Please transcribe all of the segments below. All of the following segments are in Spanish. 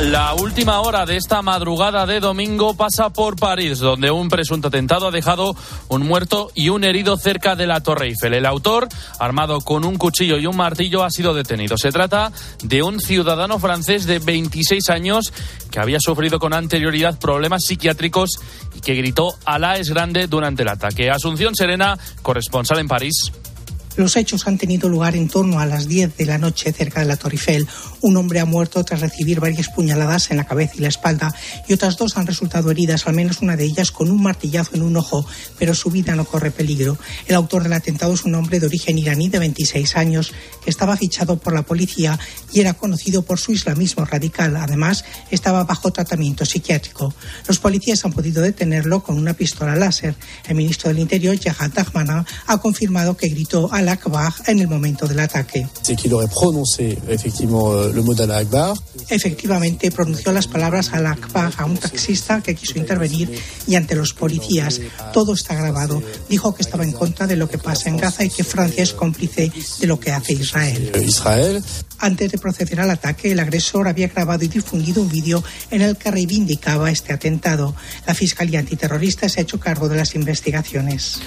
La última hora de esta madrugada de domingo pasa por París, donde un presunto atentado ha dejado un muerto y un herido cerca de la Torre Eiffel. El autor, armado con un cuchillo y un martillo, ha sido detenido. Se trata de un ciudadano francés de 26 años que había sufrido con anterioridad problemas psiquiátricos y que gritó Alá es grande durante el ataque. Asunción Serena, corresponsal en París. Los hechos han tenido lugar en torno a las 10 de la noche cerca de la Torre Eiffel. Un hombre ha muerto tras recibir varias puñaladas en la cabeza y la espalda y otras dos han resultado heridas, al menos una de ellas con un martillazo en un ojo, pero su vida no corre peligro. El autor del atentado es un hombre de origen iraní de 26 años que estaba fichado por la policía y era conocido por su islamismo radical. Además, estaba bajo tratamiento psiquiátrico. Los policías han podido detenerlo con una pistola láser. El ministro del Interior, Jahad ha confirmado que gritó al Akbar en el momento del ataque. Efectivamente, pronunció las palabras al Akbar a un taxista que quiso intervenir y ante los policías. Todo está grabado. Dijo que estaba en contra de lo que pasa en Gaza y que Francia es cómplice de lo que hace Israel. Israel. Antes de proceder al ataque, el agresor había grabado y difundido un vídeo en el que reivindicaba este atentado. La Fiscalía Antiterrorista se ha hecho cargo de las investigaciones.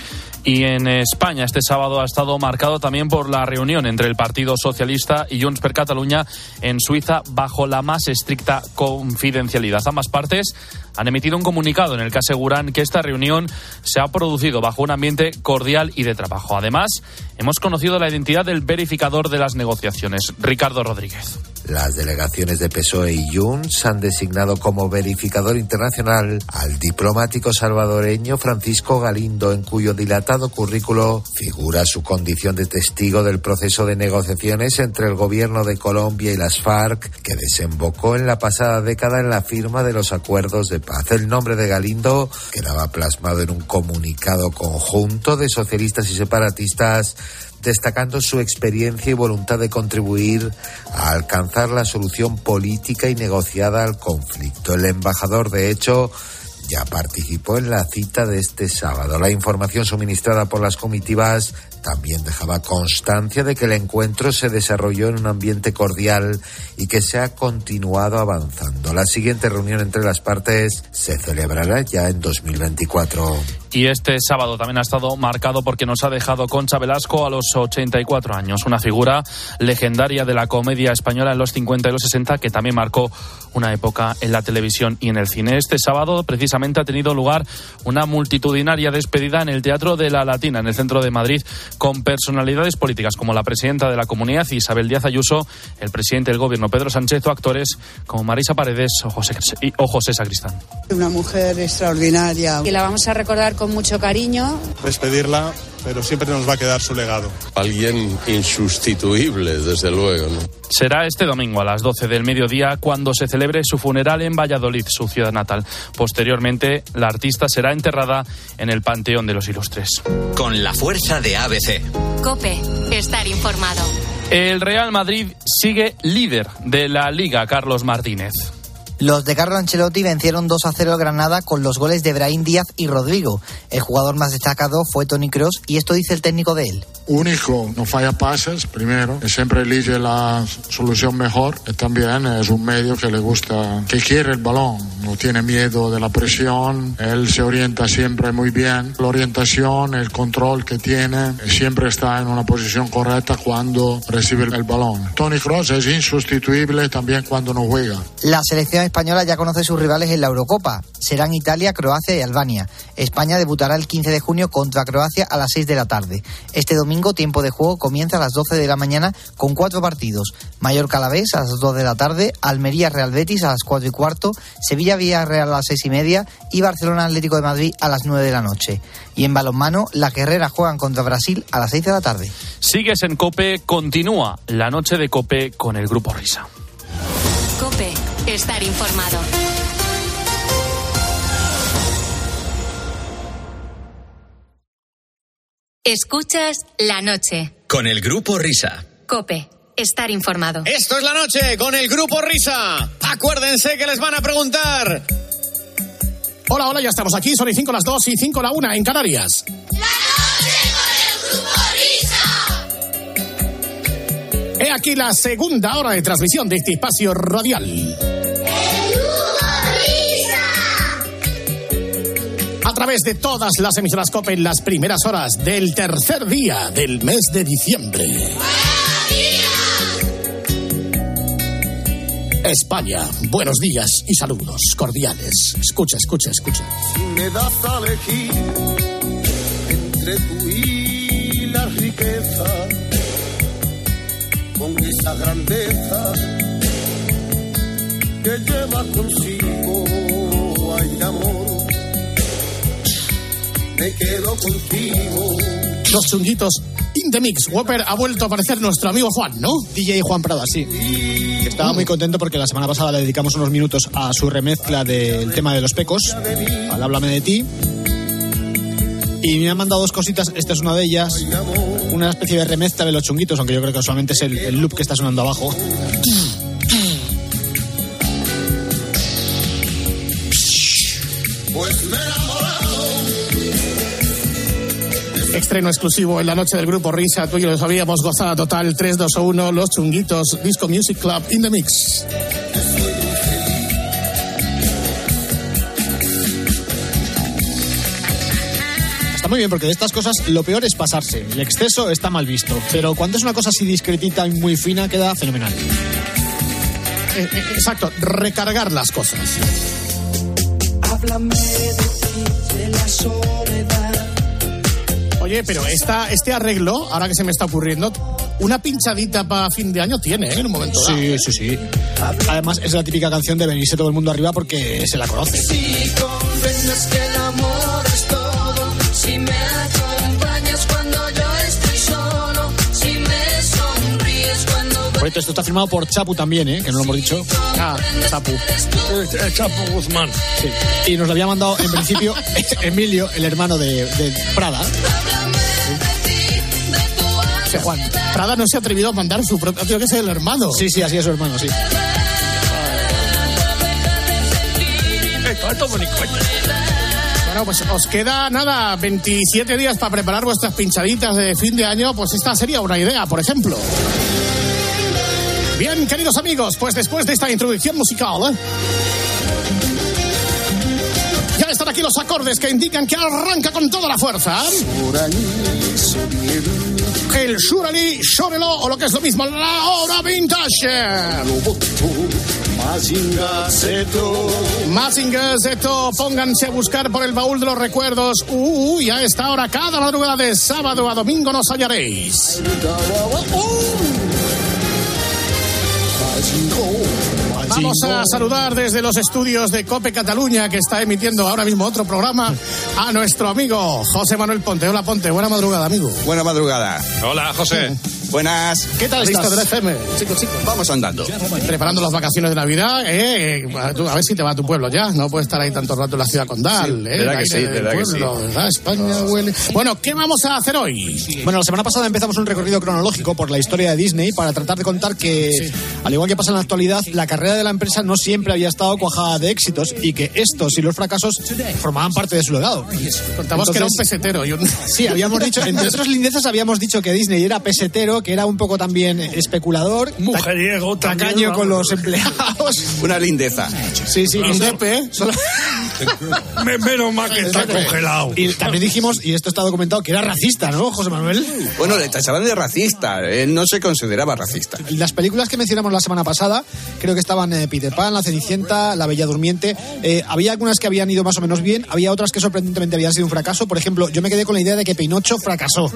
Y en España este sábado ha estado marcado también por la reunión entre el Partido Socialista y Junts per Catalunya en Suiza bajo la más estricta confidencialidad. Ambas partes han emitido un comunicado en el que aseguran que esta reunión se ha producido bajo un ambiente cordial y de trabajo. Además, hemos conocido la identidad del verificador de las negociaciones, Ricardo Rodríguez. Las delegaciones de PSOE y Junts han designado como verificador internacional al diplomático salvadoreño Francisco Galindo, en cuyo dilatado currículo figura su condición de testigo del proceso de negociaciones entre el gobierno de Colombia y las FARC, que desembocó en la pasada década en la firma de los acuerdos de paz. El nombre de Galindo quedaba plasmado en un comunicado conjunto de socialistas y separatistas destacando su experiencia y voluntad de contribuir a alcanzar la solución política y negociada al conflicto. El embajador, de hecho, ya participó en la cita de este sábado. La información suministrada por las comitivas también dejaba constancia de que el encuentro se desarrolló en un ambiente cordial y que se ha continuado avanzando. La siguiente reunión entre las partes se celebrará ya en 2024. Y este sábado también ha estado marcado porque nos ha dejado Concha Velasco a los 84 años, una figura legendaria de la comedia española en los 50 y los 60 que también marcó una época en la televisión y en el cine. Este sábado precisamente ha tenido lugar una multitudinaria despedida en el Teatro de la Latina, en el centro de Madrid, con personalidades políticas como la presidenta de la comunidad Isabel Díaz Ayuso, el presidente del gobierno Pedro Sánchez o actores como Marisa Paredes o José, o José Sacristán. Una mujer extraordinaria. Y la vamos a recordar con mucho cariño. Despedirla, pero siempre nos va a quedar su legado. Alguien insustituible, desde luego. ¿no? Será este domingo a las 12 del mediodía cuando se celebre su funeral en Valladolid, su ciudad natal. Posteriormente, la artista será enterrada en el Panteón de los Ilustres. Con la fuerza de ABC. Cope, estar informado. El Real Madrid sigue líder de la Liga, Carlos Martínez. Los de Carlo Ancelotti vencieron 2 a 0 al Granada con los goles de Brahim Díaz y Rodrigo. El jugador más destacado fue Tony Cross y esto dice el técnico de él. Único, no falla pases, primero, siempre elige la solución mejor y también es un medio que le gusta, que quiere el balón, no tiene miedo de la presión, él se orienta siempre muy bien, la orientación, el control que tiene, siempre está en una posición correcta cuando recibe el balón. Tony Cross es insustituible también cuando no juega. La selección española ya conoce sus rivales en la Eurocopa. Serán Italia, Croacia y Albania. España debutará el 15 de junio contra Croacia a las 6 de la tarde. Este domingo, tiempo de juego comienza a las 12 de la mañana con cuatro partidos. Mallorca Alavés a las 2 de la tarde, Almería Real Betis a las 4 y cuarto, Sevilla Villarreal a las 6 y media y Barcelona Atlético de Madrid a las 9 de la noche. Y en balonmano, la Guerrera juegan contra Brasil a las 6 de la tarde. Sigues en Cope, continúa la noche de Cope con el Grupo Risa. Cope, estar informado. Escuchas la noche. Con el Grupo Risa. Cope, estar informado. Esto es la noche con el Grupo Risa. Acuérdense que les van a preguntar. Hola, hola, ya estamos aquí. Son y 5 las 2 y 5 la 1 en Canarias. He aquí la segunda hora de transmisión de este espacio radial. A través de todas las emisoras COPE en las primeras horas del tercer día del mes de diciembre. España, buenos días y saludos cordiales. Escucha, escucha, escucha. Si me das a elegir entre tú y la riqueza, con esa grandeza que lleva consigo, ay amor, me quedo contigo. Los chunguitos in the mix. Whopper ha vuelto a aparecer nuestro amigo Juan, ¿no? DJ Juan Prada, sí. Estaba muy contento porque la semana pasada le dedicamos unos minutos a su remezcla del tema de los pecos, al Háblame de ti. Y me han mandado dos cositas, esta es una de ellas, una especie de remezcla de los chunguitos, aunque yo creo que solamente es el, el loop que está sonando abajo. Estreno exclusivo en la noche del grupo Risa. Tú y yo lo sabíamos. Gozada total. 3, 2 o 1. Los chunguitos. Disco Music Club in the mix. Está muy bien porque de estas cosas lo peor es pasarse. El exceso está mal visto. Pero cuando es una cosa así discretita y muy fina, queda fenomenal. Eh, eh, exacto. Recargar las cosas. Háblame de ti, de la. Oye, pero esta, este arreglo, ahora que se me está ocurriendo, una pinchadita para fin de año tiene, ¿eh? En un momento dado. Sí, sí, sí. Además, es la típica canción de venirse todo el mundo arriba porque se la conoce. Si comprendes que el amor es todo, si me acompañas cuando yo estoy solo, si me sonríes cuando Por cierto, esto está firmado por Chapu también, ¿eh? Que no lo hemos dicho. Ah, Chapu. Chapu Guzmán. Sí. Y nos lo había mandado, en principio, Emilio, el hermano de, de Prada. Juan. Prada no se ha atrevido a mandar su propio. Tiene que ser el hermano. Sí, sí, así es su hermano, sí. Bueno, pues os queda nada, 27 días para preparar vuestras pinchaditas de fin de año. Pues esta sería una idea, por ejemplo. Bien, queridos amigos, pues después de esta introducción musical. ¿eh? Ya están aquí los acordes que indican que arranca con toda la fuerza. El Shurali, Shorelo, o lo que es lo mismo, la hora vintage. Mazinga Zeto. Mazinger Z, pónganse a buscar por el baúl de los recuerdos. Uy, a esta hora, cada madrugada de sábado a domingo nos hallaréis. Vamos a saludar desde los estudios de Cope Cataluña, que está emitiendo ahora mismo otro programa, a nuestro amigo José Manuel Ponte. Hola Ponte, buena madrugada, amigo. Buena madrugada. Hola, José. Buenas. ¿Qué tal Listo estás? FM, chicos, chicos. Vamos andando. Preparando las vacaciones de Navidad, eh, a tú- a ver si te va a tu pueblo ya. No puedes estar ahí tanto rato en la ciudad condal, Sí, eh. verdad que sí, verdad que pueblo, sí. ¿verdad? España huele. Bueno, ¿qué vamos a hacer hoy? Bueno, la semana pasada empezamos un recorrido cronológico por la historia de Disney para tratar de contar que, al igual que pasa en la actualidad, la carrera de la empresa no siempre había estado cuajada de éxitos y que estos y los fracasos formaban parte de su legado. Contamos que era un pesetero y un... Sí, habíamos dicho, entre otras lindezas habíamos dicho que Disney era pesetero, que era un poco también especulador, Mujeriego también, tacaño con los empleados. Una lindeza. Sí, sí, Indepe, solo- Me- Menos mal que está congelado. Y también dijimos, y esto está documentado, que era racista, ¿no, José Manuel? Bueno, le tachaban de racista. Él no se consideraba racista. Las películas que mencionamos la semana pasada, creo que estaban eh, Peter Pan, La Cenicienta, La Bella Durmiente. Eh, había algunas que habían ido más o menos bien, había otras que sorprendentemente habían sido un fracaso. Por ejemplo, yo me quedé con la idea de que Pinocho fracasó.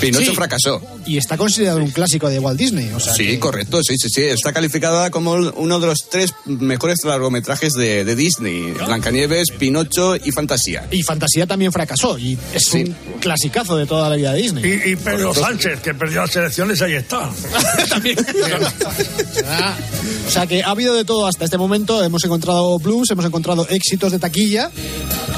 Pinocho Sí. fracasó. Y está considerado un clásico de Walt Disney. O sea Sí, que- correcto, sí, sí, sí. Está calificada como uno de los tres mejores largometrajes de, de Disney. Blancanieves, Pinocho y Fantasía. Y Fantasía también fracasó. Y es Sí. un clasicazo de toda la vida de Disney. Y, y Pedro Sánchez, que perdió las elecciones, ahí está. O sea que ha habido de todo hasta este momento. Hemos encontrado blues, hemos encontrado éxitos de taquilla.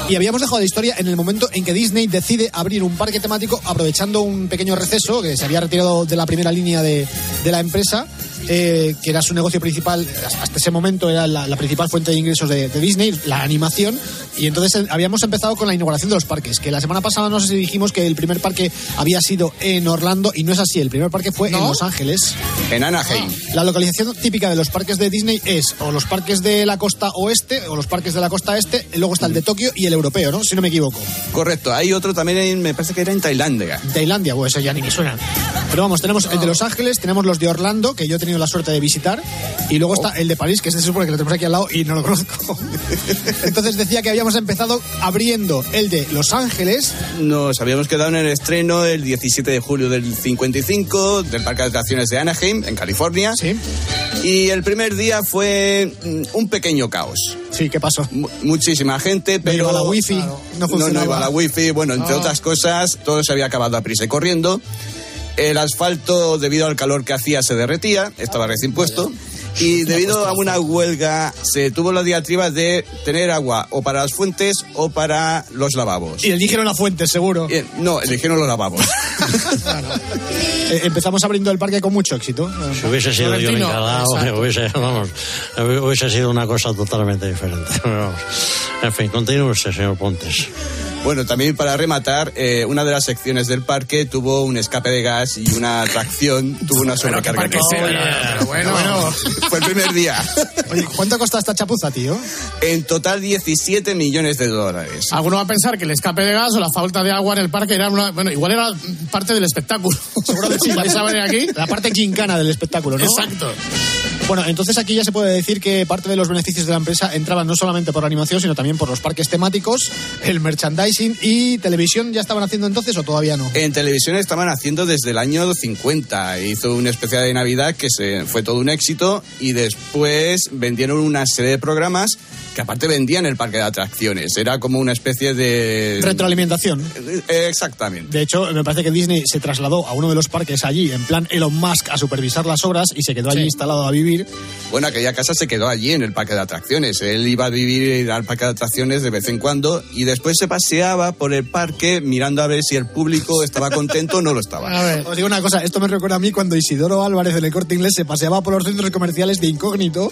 Y habíamos dejado la historia en el momento en que Disney decide abrir un parque temático aprovechando un pequeño receso que se había retirado de la primera línea de, de la empresa eh, que era su negocio principal, hasta ese momento era la, la principal fuente de ingresos de, de Disney, la animación, y entonces eh, habíamos empezado con la inauguración de los parques, que la semana pasada no sé si dijimos que el primer parque había sido en Orlando, y no es así, el primer parque fue en Los Ángeles. En Anaheim. La localización típica de los parques de Disney es o los parques de la costa oeste o los parques de la costa este, luego está el de Tokio y el europeo, ¿no? Si no me equivoco. Correcto, hay otro también, en- me parece que era en Tailandia. Tailandia, pues eso ya ni me suena. Pero vamos, tenemos el de Los Ángeles, tenemos los de Orlando, que yo he tenido la suerte de visitar, y luego está el de París, que este se supone que lo tenemos aquí al lado y no lo conozco. Entonces decía que habíamos empezado abriendo el de Los Ángeles. Nos habíamos quedado en el estreno el 17 de julio del 55 del Parque de Atracciones de Anaheim, en California. Y el primer día fue mm, un pequeño caos. Sí, ¿qué pasó? muchísima gente, pero... iba la wifi, no no, funcionaba. iba la wifi, bueno, entre Ah. otras cosas, todo se había acabado a prisa y corriendo. El asfalto, debido al calor que hacía, se derretía, estaba recién puesto. Y debido a una huelga, se tuvo la diatriba de tener agua o para las fuentes o para los lavabos. Y eligieron la fuente, seguro. Eh, No, eligieron los lavabos. Eh, empezamos abriendo el parque con mucho éxito. Si hubiese sido yo el encargado, hubiese, vamos, hubiese sido una cosa totalmente diferente. Vamos. En fin, continúe usted, señor Pontes. Bueno, también para rematar, eh, una de las secciones del parque tuvo un escape de gas y una atracción tuvo una sobrecarga. Pero bueno. Bueno, fue el primer día. Oye, ¿cuánto costado esta chapuza, tío? En total 17 millones de dólares. Alguno va a pensar que el escape de gas o la falta de agua en el parque era una. Bueno, igual era parte del espectáculo. Seguro que sí, vais a venir aquí. La parte quincana del espectáculo, ¿no? Exacto. Bueno, entonces aquí ya se puede decir que parte de los beneficios de la empresa entraban no solamente por la animación, sino también por los parques temáticos, el merchandising y televisión. ¿Ya estaban haciendo entonces o todavía no? En televisión estaban haciendo desde el año 50. Hizo un especial de Navidad que se, fue todo un éxito y después vendieron una serie de programas que aparte vendían el parque de atracciones. Era como una especie de... Retroalimentación. Eh, Exactamente. De hecho, me parece que Disney se trasladó a uno de los parques allí, en plan Elon Musk, a supervisar las obras y se quedó allí Sí. instalado a vivir. Bueno, aquella casa se quedó allí en el parque de atracciones. Él iba a vivir al parque de atracciones de vez en cuando y después se paseaba por el parque mirando a ver si el público estaba contento o no lo estaba. A ver, os digo una cosa, esto me recuerda a mí cuando Isidoro Álvarez del Corte Inglés se paseaba por los centros comerciales de incógnito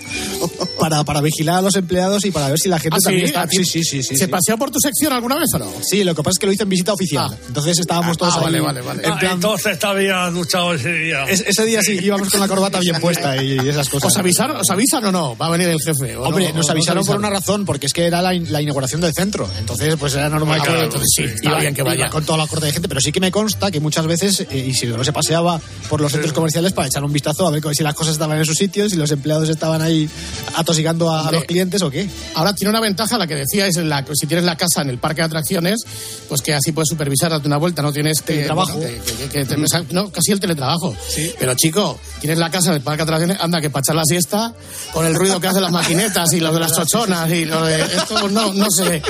para, para vigilar a los empleados y para ver si la gente ¿Ah, sí? también está... ¿A ti- Sí, sí, sí, sí. ¿Se sí. paseó por tu sección alguna vez o no? Sí, lo que pasa es que lo hizo en visita oficial. Entonces estábamos todos ah, ahí. vale, vale, vale. En plan, Entonces había duchado ese día. es- ese día sí, íbamos con la corbata bien puesta y, y esas cosas. ¿Os avisaron, ¿Os avisan o no? Va a venir el jefe. ¿o Hombre, no? nos ¿O avisaron por una razón, porque es que era la, in- la inauguración del centro. Entonces, pues era normal Ah, que, claro, entonces sí, está iba- bien que vaya. iba con toda la corte de gente. Pero sí que me consta que muchas veces eh, Isidoro se paseaba por los centros comerciales para echar un vistazo a ver si las cosas estaban en sus sitios, si los empleados estaban ahí atosigando a, los clientes o qué. Ahora tiene una ventaja, la que decíais, la, si tienes la casa en el parque de atracciones, pues que así puedes supervisar, darte una vuelta, no tienes que... Teletrabajo. bueno, que- que- que te- no, casi el teletrabajo. Pero chico, tienes la casa en el parque de atracciones, anda, que para echar la siesta, con el ruido que hacen las maquinetas y lo de las chochonas y lo de... Esto pues, no, no sé.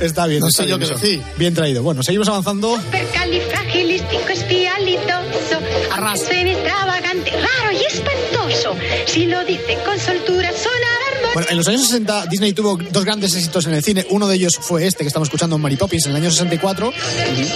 Está bien, No está sé yo bien qué decir. Bien traído. Bueno, seguimos avanzando. Suene extravagante, raro y espantoso. Si lo dice con soltura, Bueno, en los años 60 Disney tuvo dos grandes éxitos en el cine. Uno de ellos fue este que estamos escuchando Mary Poppins en el año 64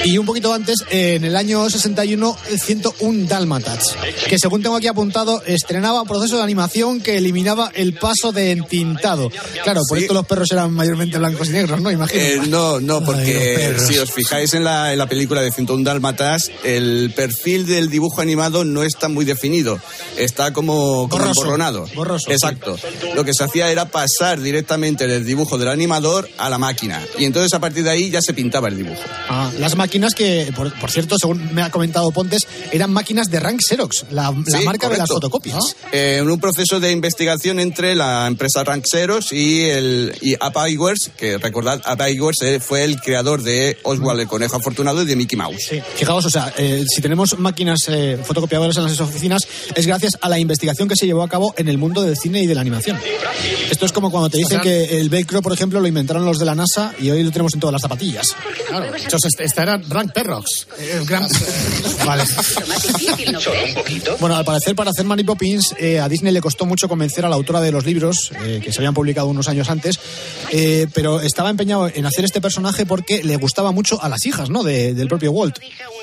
y un poquito antes, en el año 61, 101 Dálmatas, que según tengo aquí apuntado, estrenaba un proceso de animación que eliminaba el paso de entintado. Claro, por Sí. esto los perros eran mayormente blancos y negros, ¿no? Imagino. Eh, no, no, Ay, porque perros. si os fijáis en la, en la película de 101 Dálmatas, el perfil del dibujo animado no está muy definido. Está como, como Borroso. emborronado. Borroso, Exacto. Lo que se hacía era pasar directamente del dibujo del animador a la máquina. Y entonces a partir de ahí ya se pintaba el dibujo. Ah, las máquinas que, por, por cierto, según me ha comentado Pontes, eran máquinas de Rank Xerox, la, la Sí, marca de las fotocopias. Eh, en un proceso de investigación entre la empresa Ranxeros y el y Iwerks, que recordad, Iwerks eh, fue el creador de Oswald el conejo afortunado y de Mickey Mouse. Fijaos, o sea, eh, si tenemos máquinas eh, fotocopiadoras en las oficinas, es gracias a la investigación que se llevó a cabo en el mundo del cine y de la animación. Esto es como cuando te dicen O sea- que el velcro, por ejemplo, lo inventaron los de la NASA y hoy lo tenemos en todas las zapatillas. Claro, entonces esta era Rank Perrox. El gran... Vale. Solo un poquito. Bueno, al parecer para hacer Mary Poppins eh, a Disney le costó mucho convencer a la autora de los libros, eh, que se habían publicado unos años antes, eh, pero estaba empeñado en hacer este personaje porque le gustaba mucho a las hijas, ¿no? De- del propio Walt.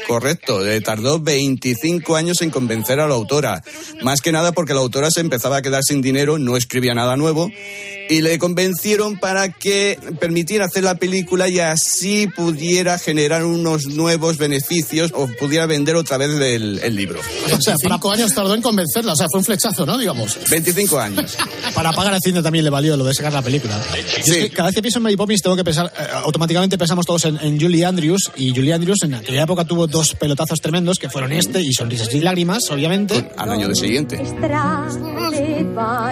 Correcto, eh, tardó 25 años en convencer a la autora. Más que nada porque la autora se empezaba a quedar sin dinero, no escribía nada nuevo. Y le convencieron para que permitiera hacer la película y así pudiera generar unos nuevos beneficios o pudiera vender otra vez el, el libro. O sea, cinco años tardó en convencerla, o sea, fue un flechazo, ¿no? Digamos. 25 años. Para pagar el cine también le valió lo de sacar la película. Y es que cada vez que pienso en Mary Poppins tengo que pensar, eh, automáticamente pensamos todos en, en Julie Andrews, y Julie Andrews en aquella época tuvo dos pelotazos tremendos, que fueron este y Sonrisas y Lágrimas, obviamente. Al año de siguiente.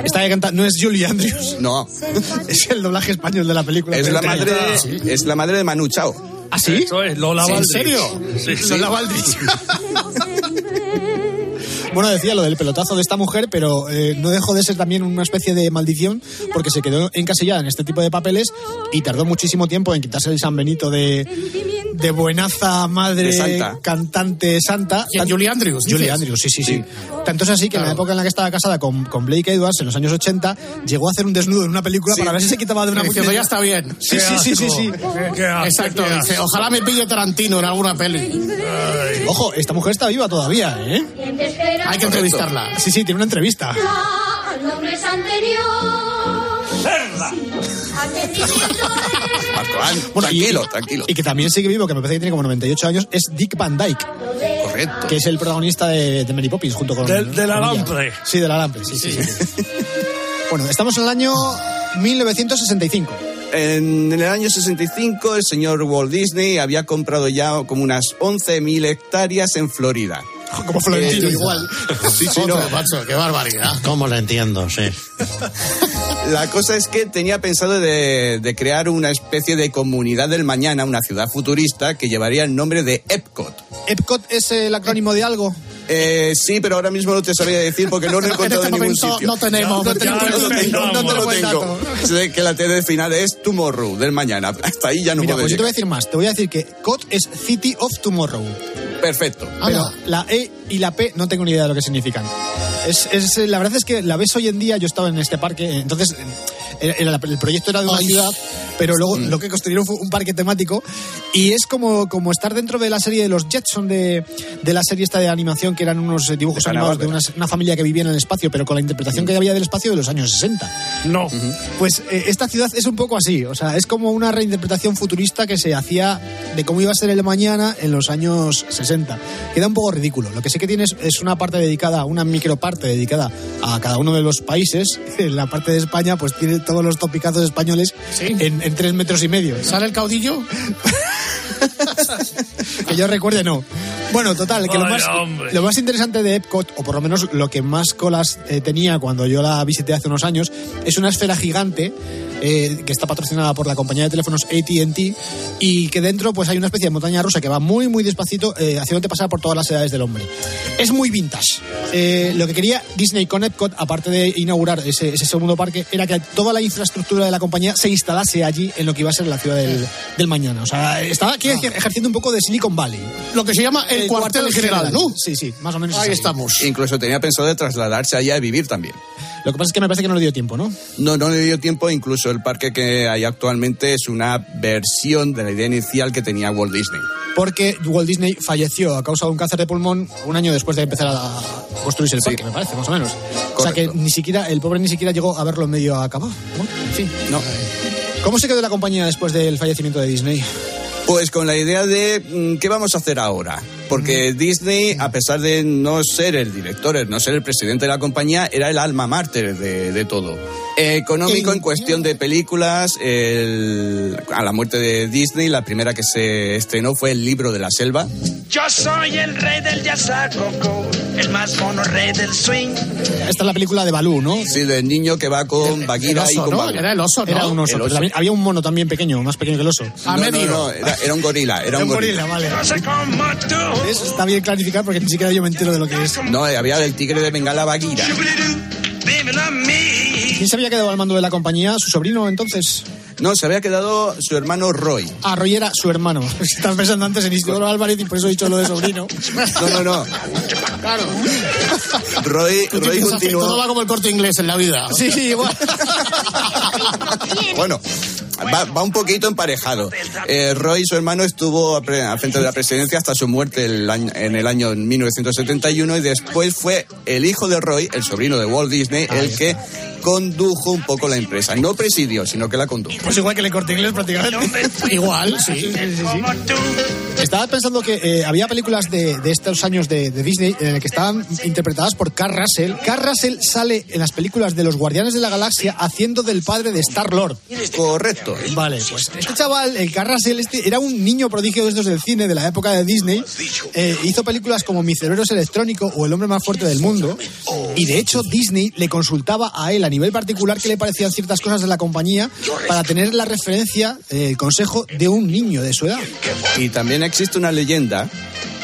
Esta que canta no es Julie Andrews, No, es el doblaje español de la película. es la madre, Sí. es la madre de Manu Chao. ¿Ah, sí? Eso es, Lola ¿En Baldrich. serio? Sí, sí. Lola Baldrich. Bueno, decía lo del pelotazo de esta mujer, pero eh, no dejó de ser también una especie de maldición porque se quedó encasillada en este tipo de papeles y tardó muchísimo tiempo en quitarse el San Benito de, de buenaza madre De santa. cantante santa. ¿Quién, Julie Andrews, Julie dices? Andrews, sí, sí, sí. Tanto es así que en la época en la que estaba casada con, con Blake Edwards, en los años 80, llegó a hacer un desnudo en una película para ver si se quitaba de una Diciendo, muñeca. ya está bien. Sí, sí, sí, sí, sí. Exacto, qué dice, ojalá me pille Tarantino en alguna peli. Ojo, esta mujer está viva todavía, ¿eh? Hay que entrevistarla. Sí, sí, tiene una entrevista. Marco, ah, Bueno, y- tranquilo, y- tranquilo. Y que también sigue vivo, que me parece que tiene como 98 años, es Dick Van Dyke, Correcto. que es el protagonista de, de Mary Poppins junto con... Del- ella. Alambre. Sí, del Alambre, sí, sí. sí. bueno, estamos en el año 1965. En el año 65 el señor Walt Disney había comprado ya como unas 11.000 hectáreas en Florida. Como Florentino, Eh, igual. Sí, sí, no. Macho, qué barbaridad. ¿Cómo le entiendo? Sí. La cosa es que tenía pensado de, de crear una especie de comunidad del mañana, una ciudad futurista que llevaría el nombre de Epcot. ¿Epcot es el acrónimo de algo? Eh, sí, pero ahora mismo no te sabría decir porque no lo he En encontrado este en ningún sitio. no tenemos. Ya, no tenemos- No lo tengo, inventamos. no te lo tengo. Sé que la TD final es Tomorrow, del mañana. Hasta ahí ya no Mira, puedo pues yo te voy a decir más. Te voy a decir que COT es City of Tomorrow. Perfecto. Pero la E y la P no tengo ni idea de lo que significan. Es, es- la verdad es que la ves hoy en día, yo estaba en este parque, entonces era- el proyecto era de una Ay. ciudad, pero luego lo que construyeron fue un parque temático y es como, como estar dentro de la serie de los Jetson de, de la serie esta de animación que eran unos dibujos De animados de una, una familia que vivía en el espacio, pero con la interpretación que había del espacio de los años 60. No. Pues eh, esta ciudad es un poco así, o sea, es como una reinterpretación futurista que se hacía de cómo iba a ser el mañana en los años 60. Queda un poco ridículo. Lo que sí que tienes es una parte dedicada, una microparte dedicada a cada uno de los países. En la parte de España, pues tiene todos los topicazos españoles Sí. en, en tres metros y medio. ¿Sale el caudillo? que yo recuerde, no. Bueno, total, que más, lo más interesante de Epcot, o por lo menos lo que más colas eh, tenía cuando yo la visité hace unos años, es una esfera gigante eh, que está patrocinada por la compañía de teléfonos ATT y que dentro pues hay una especie de montaña rusa que va muy, muy despacito, eh, haciéndote pasar por todas las edades del hombre. Es muy vintage. Eh, lo que quería Disney con Epcot, aparte de inaugurar ese, ese segundo parque, era que toda la infraestructura de la compañía se instalase allí en lo que iba a ser la ciudad del, del mañana. O sea, estaba aquí ejerciendo un poco de Silicon Valley. Lo que se llama el, cuartel, general, ¿no? Sí, sí, más o menos. Ahí estamos. Incluso tenía pensado de trasladarse allá a vivir también. Lo que pasa es que me parece que no le dio tiempo, ¿no? No, no le dio tiempo. Incluso el parque que hay actualmente es una versión de la idea inicial que tenía Walt Disney. Porque Walt Disney falleció a causa de un cáncer de pulmón un año después de empezar a construirse el Sí. parque, me parece, más o menos. O sea que ni siquiera, el pobre ni siquiera llegó a verlo medio acabado. fin. No. ¿Cómo se quedó la compañía después del fallecimiento de Disney? Pues con la idea de mm, qué vamos a hacer ahora. Porque Disney, a pesar de no ser el director, el no ser el presidente de la compañía, era el alma mater de, de todo. Eh, económico en cuestión de películas, el- a la muerte de Disney, la primera que se estrenó fue El libro de la selva. Yo soy el rey del yazacoco, el más mono rey del swing. Esta es la película de Balú, ¿no? Sí, del niño que va con Bagheera y con ¿no? Balú. Era el oso, ¿no? Era un oso. Había un mono también pequeño, más pequeño que el oso. A No, medio. no, no, era, era un gorila, era un gorila. vale. No sé cómo tú. Eso está bien clarificar porque ni siquiera yo me entero de lo que es. No, había el tigre de Bengala Bagheera. ¿Quién se había quedado al mando de la compañía? ¿Su sobrino entonces? No, se había quedado su hermano Roy. Ah, Roy era su hermano. Estaba pensando antes en Isidoro Álvarez y por eso he dicho lo de sobrino. No, no, no. Claro. Roy, Roy que Todo continuó. va como el corte inglés en la vida. Sí, sí, igual. Bueno, va, va un poquito emparejado. Eh, Roy, su hermano, estuvo al frente de la presidencia hasta su muerte el año- en el año 1971 y después fue el hijo de Roy, el sobrino de Walt Disney, el que condujo un poco la empresa. No presidió, sino que la condujo. Pues igual que le corté inglés prácticamente. Igual, sí. Estaba pensando que eh, había películas de, de estos años de, de Disney en el que estaban interpretadas por Carl Russell. Carl Russell sale en las películas de los Guardianes de la Galaxia haciendo del padre de Star Lord. Vale, pues este chaval, el Carl Russell, este, era un niño prodigio de estos del cine de la época de Disney. Eh, hizo películas como Mi cerebro es electrónico o El hombre más fuerte del mundo. Y de hecho, Disney le consultaba a él a nivel particular qué le parecían ciertas cosas de la compañía para tener la referencia, eh, el consejo de un niño de su edad. Y también existe una leyenda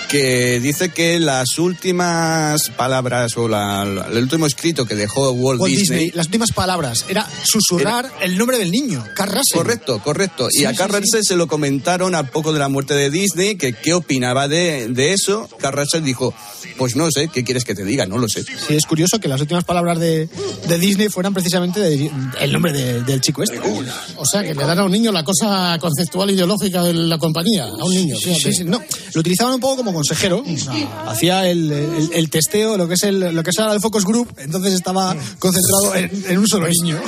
que dice que las últimas palabras o la- el último escrito que dejó Walt, Walt Disney, Disney, las últimas palabras, era susurrar el nombre del niño, Carl Russell. Correcto, correcto. Sí, y a sí, Carl sí. Russell se lo comentaron a poco de la muerte de Disney, que qué opinaba de, de eso. Carl Russell dijo, pues no sé, ¿qué quieres que te diga? No lo sé. Sí, es curioso que las últimas palabras de, de Disney fueran precisamente de- el nombre de- del chico este. O sea, que le dan a un niño la cosa conceptual ideológica de la compañía. A un niño, Sí, fíjate. sí, no, lo utilizaban un poco como consejero. hacía el, el- el testeo, lo que es el, lo que es ahora el focus group, entonces estaba concentrado en, en un solo niño.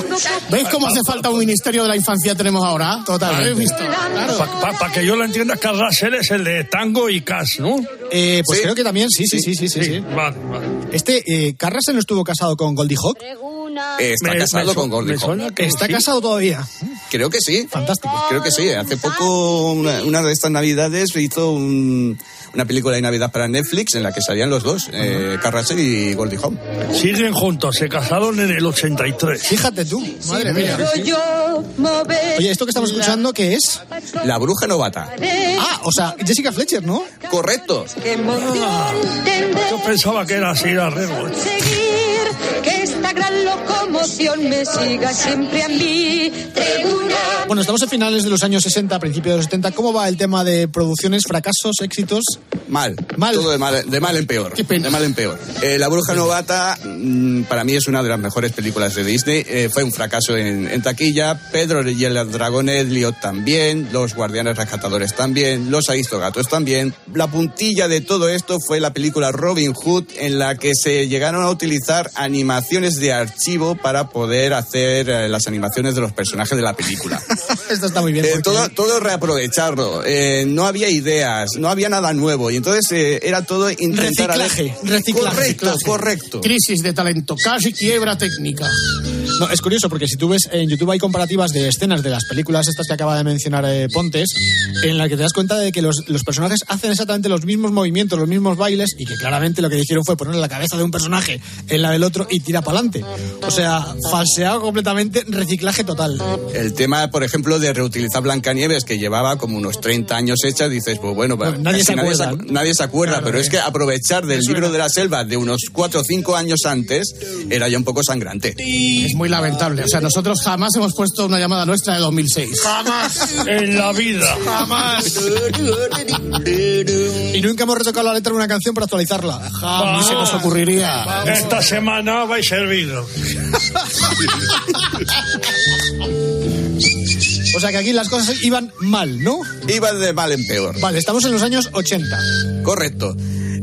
¿Veis cómo hace falta un ministerio de la infancia tenemos ahora? ¿Habéis visto? Claro. Para que yo lo entienda, Carl Russell es el de Tango y Cash, ¿no? Eh, pues creo que también, sí, sí, sí, sí, sí. sí. Vale, vale. Este, eh, Carl Russell no estuvo casado con Goldie Hawn. Está Me- casado me con Hawn. que Está sí. casado todavía. Creo que sí. Fantástico. Creo que sí. Hace poco, una, una de estas navidades, hizo un- una película de Navidad para Netflix en la que salían los dos, eh, y Goldie Hawn. Siguen juntos, se casaron en el 83. Fíjate tú, madre mía. Oye, esto que estamos escuchando, ¿qué es? La bruja novata. Ah, o sea, Jessica Fletcher, ¿no? Correcto. tendré Yo pensaba que era así, era Rego. Gran locomoción. Me siga siempre a mí tribuna Bueno, estamos en finales de los años 60, principios de los 70. ¿Cómo va el tema de producciones, fracasos, éxitos? Mal. Mal. Todo de mal, de mal en peor. De mal en peor. Eh, la Bruja Novata, mm, para mí es una de las mejores películas de Disney. Eh, fue un fracaso en, en taquilla. Pedro y el dragón Elliot también. Los Guardianes Rescatadores también. Los Aristogatos también. La puntilla de todo esto fue la película Robin Hood, en la que se llegaron a utilizar animaciones de archivo para poder hacer eh, las animaciones de los personajes de la película. Esto está muy bien. Eh, todo, todo reaprovecharlo. Eh, no había ideas, no había nada nuevo. Y entonces eh, era todo intentar. Reciclaje, reciclaje, Correcto, reciclaje. correcto. Crisis de talento, casi quiebra técnica. No, es curioso porque si tú ves en YouTube hay comparativas de escenas de las películas estas que acaba de mencionar eh, Pontes, en la que te das cuenta de que los, los personajes hacen exactamente los mismos movimientos, los mismos bailes y que claramente lo que hicieron fue poner la cabeza de un personaje en la del otro y tira para adelante. O sea, falseado completamente, reciclaje total. El tema, por ejemplo, de reutilizar Blancanieves, que llevaba como unos 30 años hecha, dices, pues bueno, Bueno, nadie casi se ¿no? nadie se acuerda, Claro, pero eh. es que aprovechar del libro de la selva de unos 4 o 5 años antes era ya un poco sangrante. Es muy lamentable. O sea, nosotros jamás hemos puesto una llamada nuestra de 2006. Jamás en la vida. Jamás. Y nunca hemos retocado la letra de una canción para actualizarla. Jamás se nos ocurriría. Esta semana vais servido. O sea que aquí las cosas iban mal, ¿no? Iba de mal en peor. Vale, estamos en los años 80. Correcto.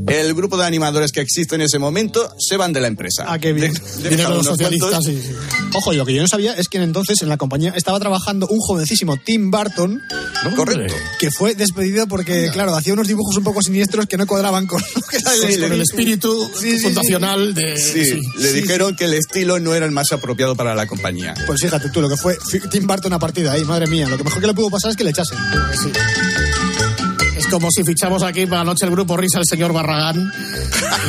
El grupo de animadores que existe en ese momento se van de la empresa. Ah, qué bien. De- de los socialistas, sí, sí. Ojo, y lo que yo no sabía es que entonces en la compañía estaba trabajando un jovencísimo Tim Burton Correcto. que fue despedido porque, claro, hacía unos dibujos un poco siniestros que no cuadraban con lo que era Sí, Con el espíritu Sí, sí, fundacional de... Sí, sí. le dijeron que el estilo no era el más apropiado para la compañía. Pues fíjate tú, lo que fue Tim Burton a partir de ahí, madre mía. Lo que mejor que le pudo pasar es que le echasen. Es como si fichamos aquí para la noche el grupo Risa al señor Barragán.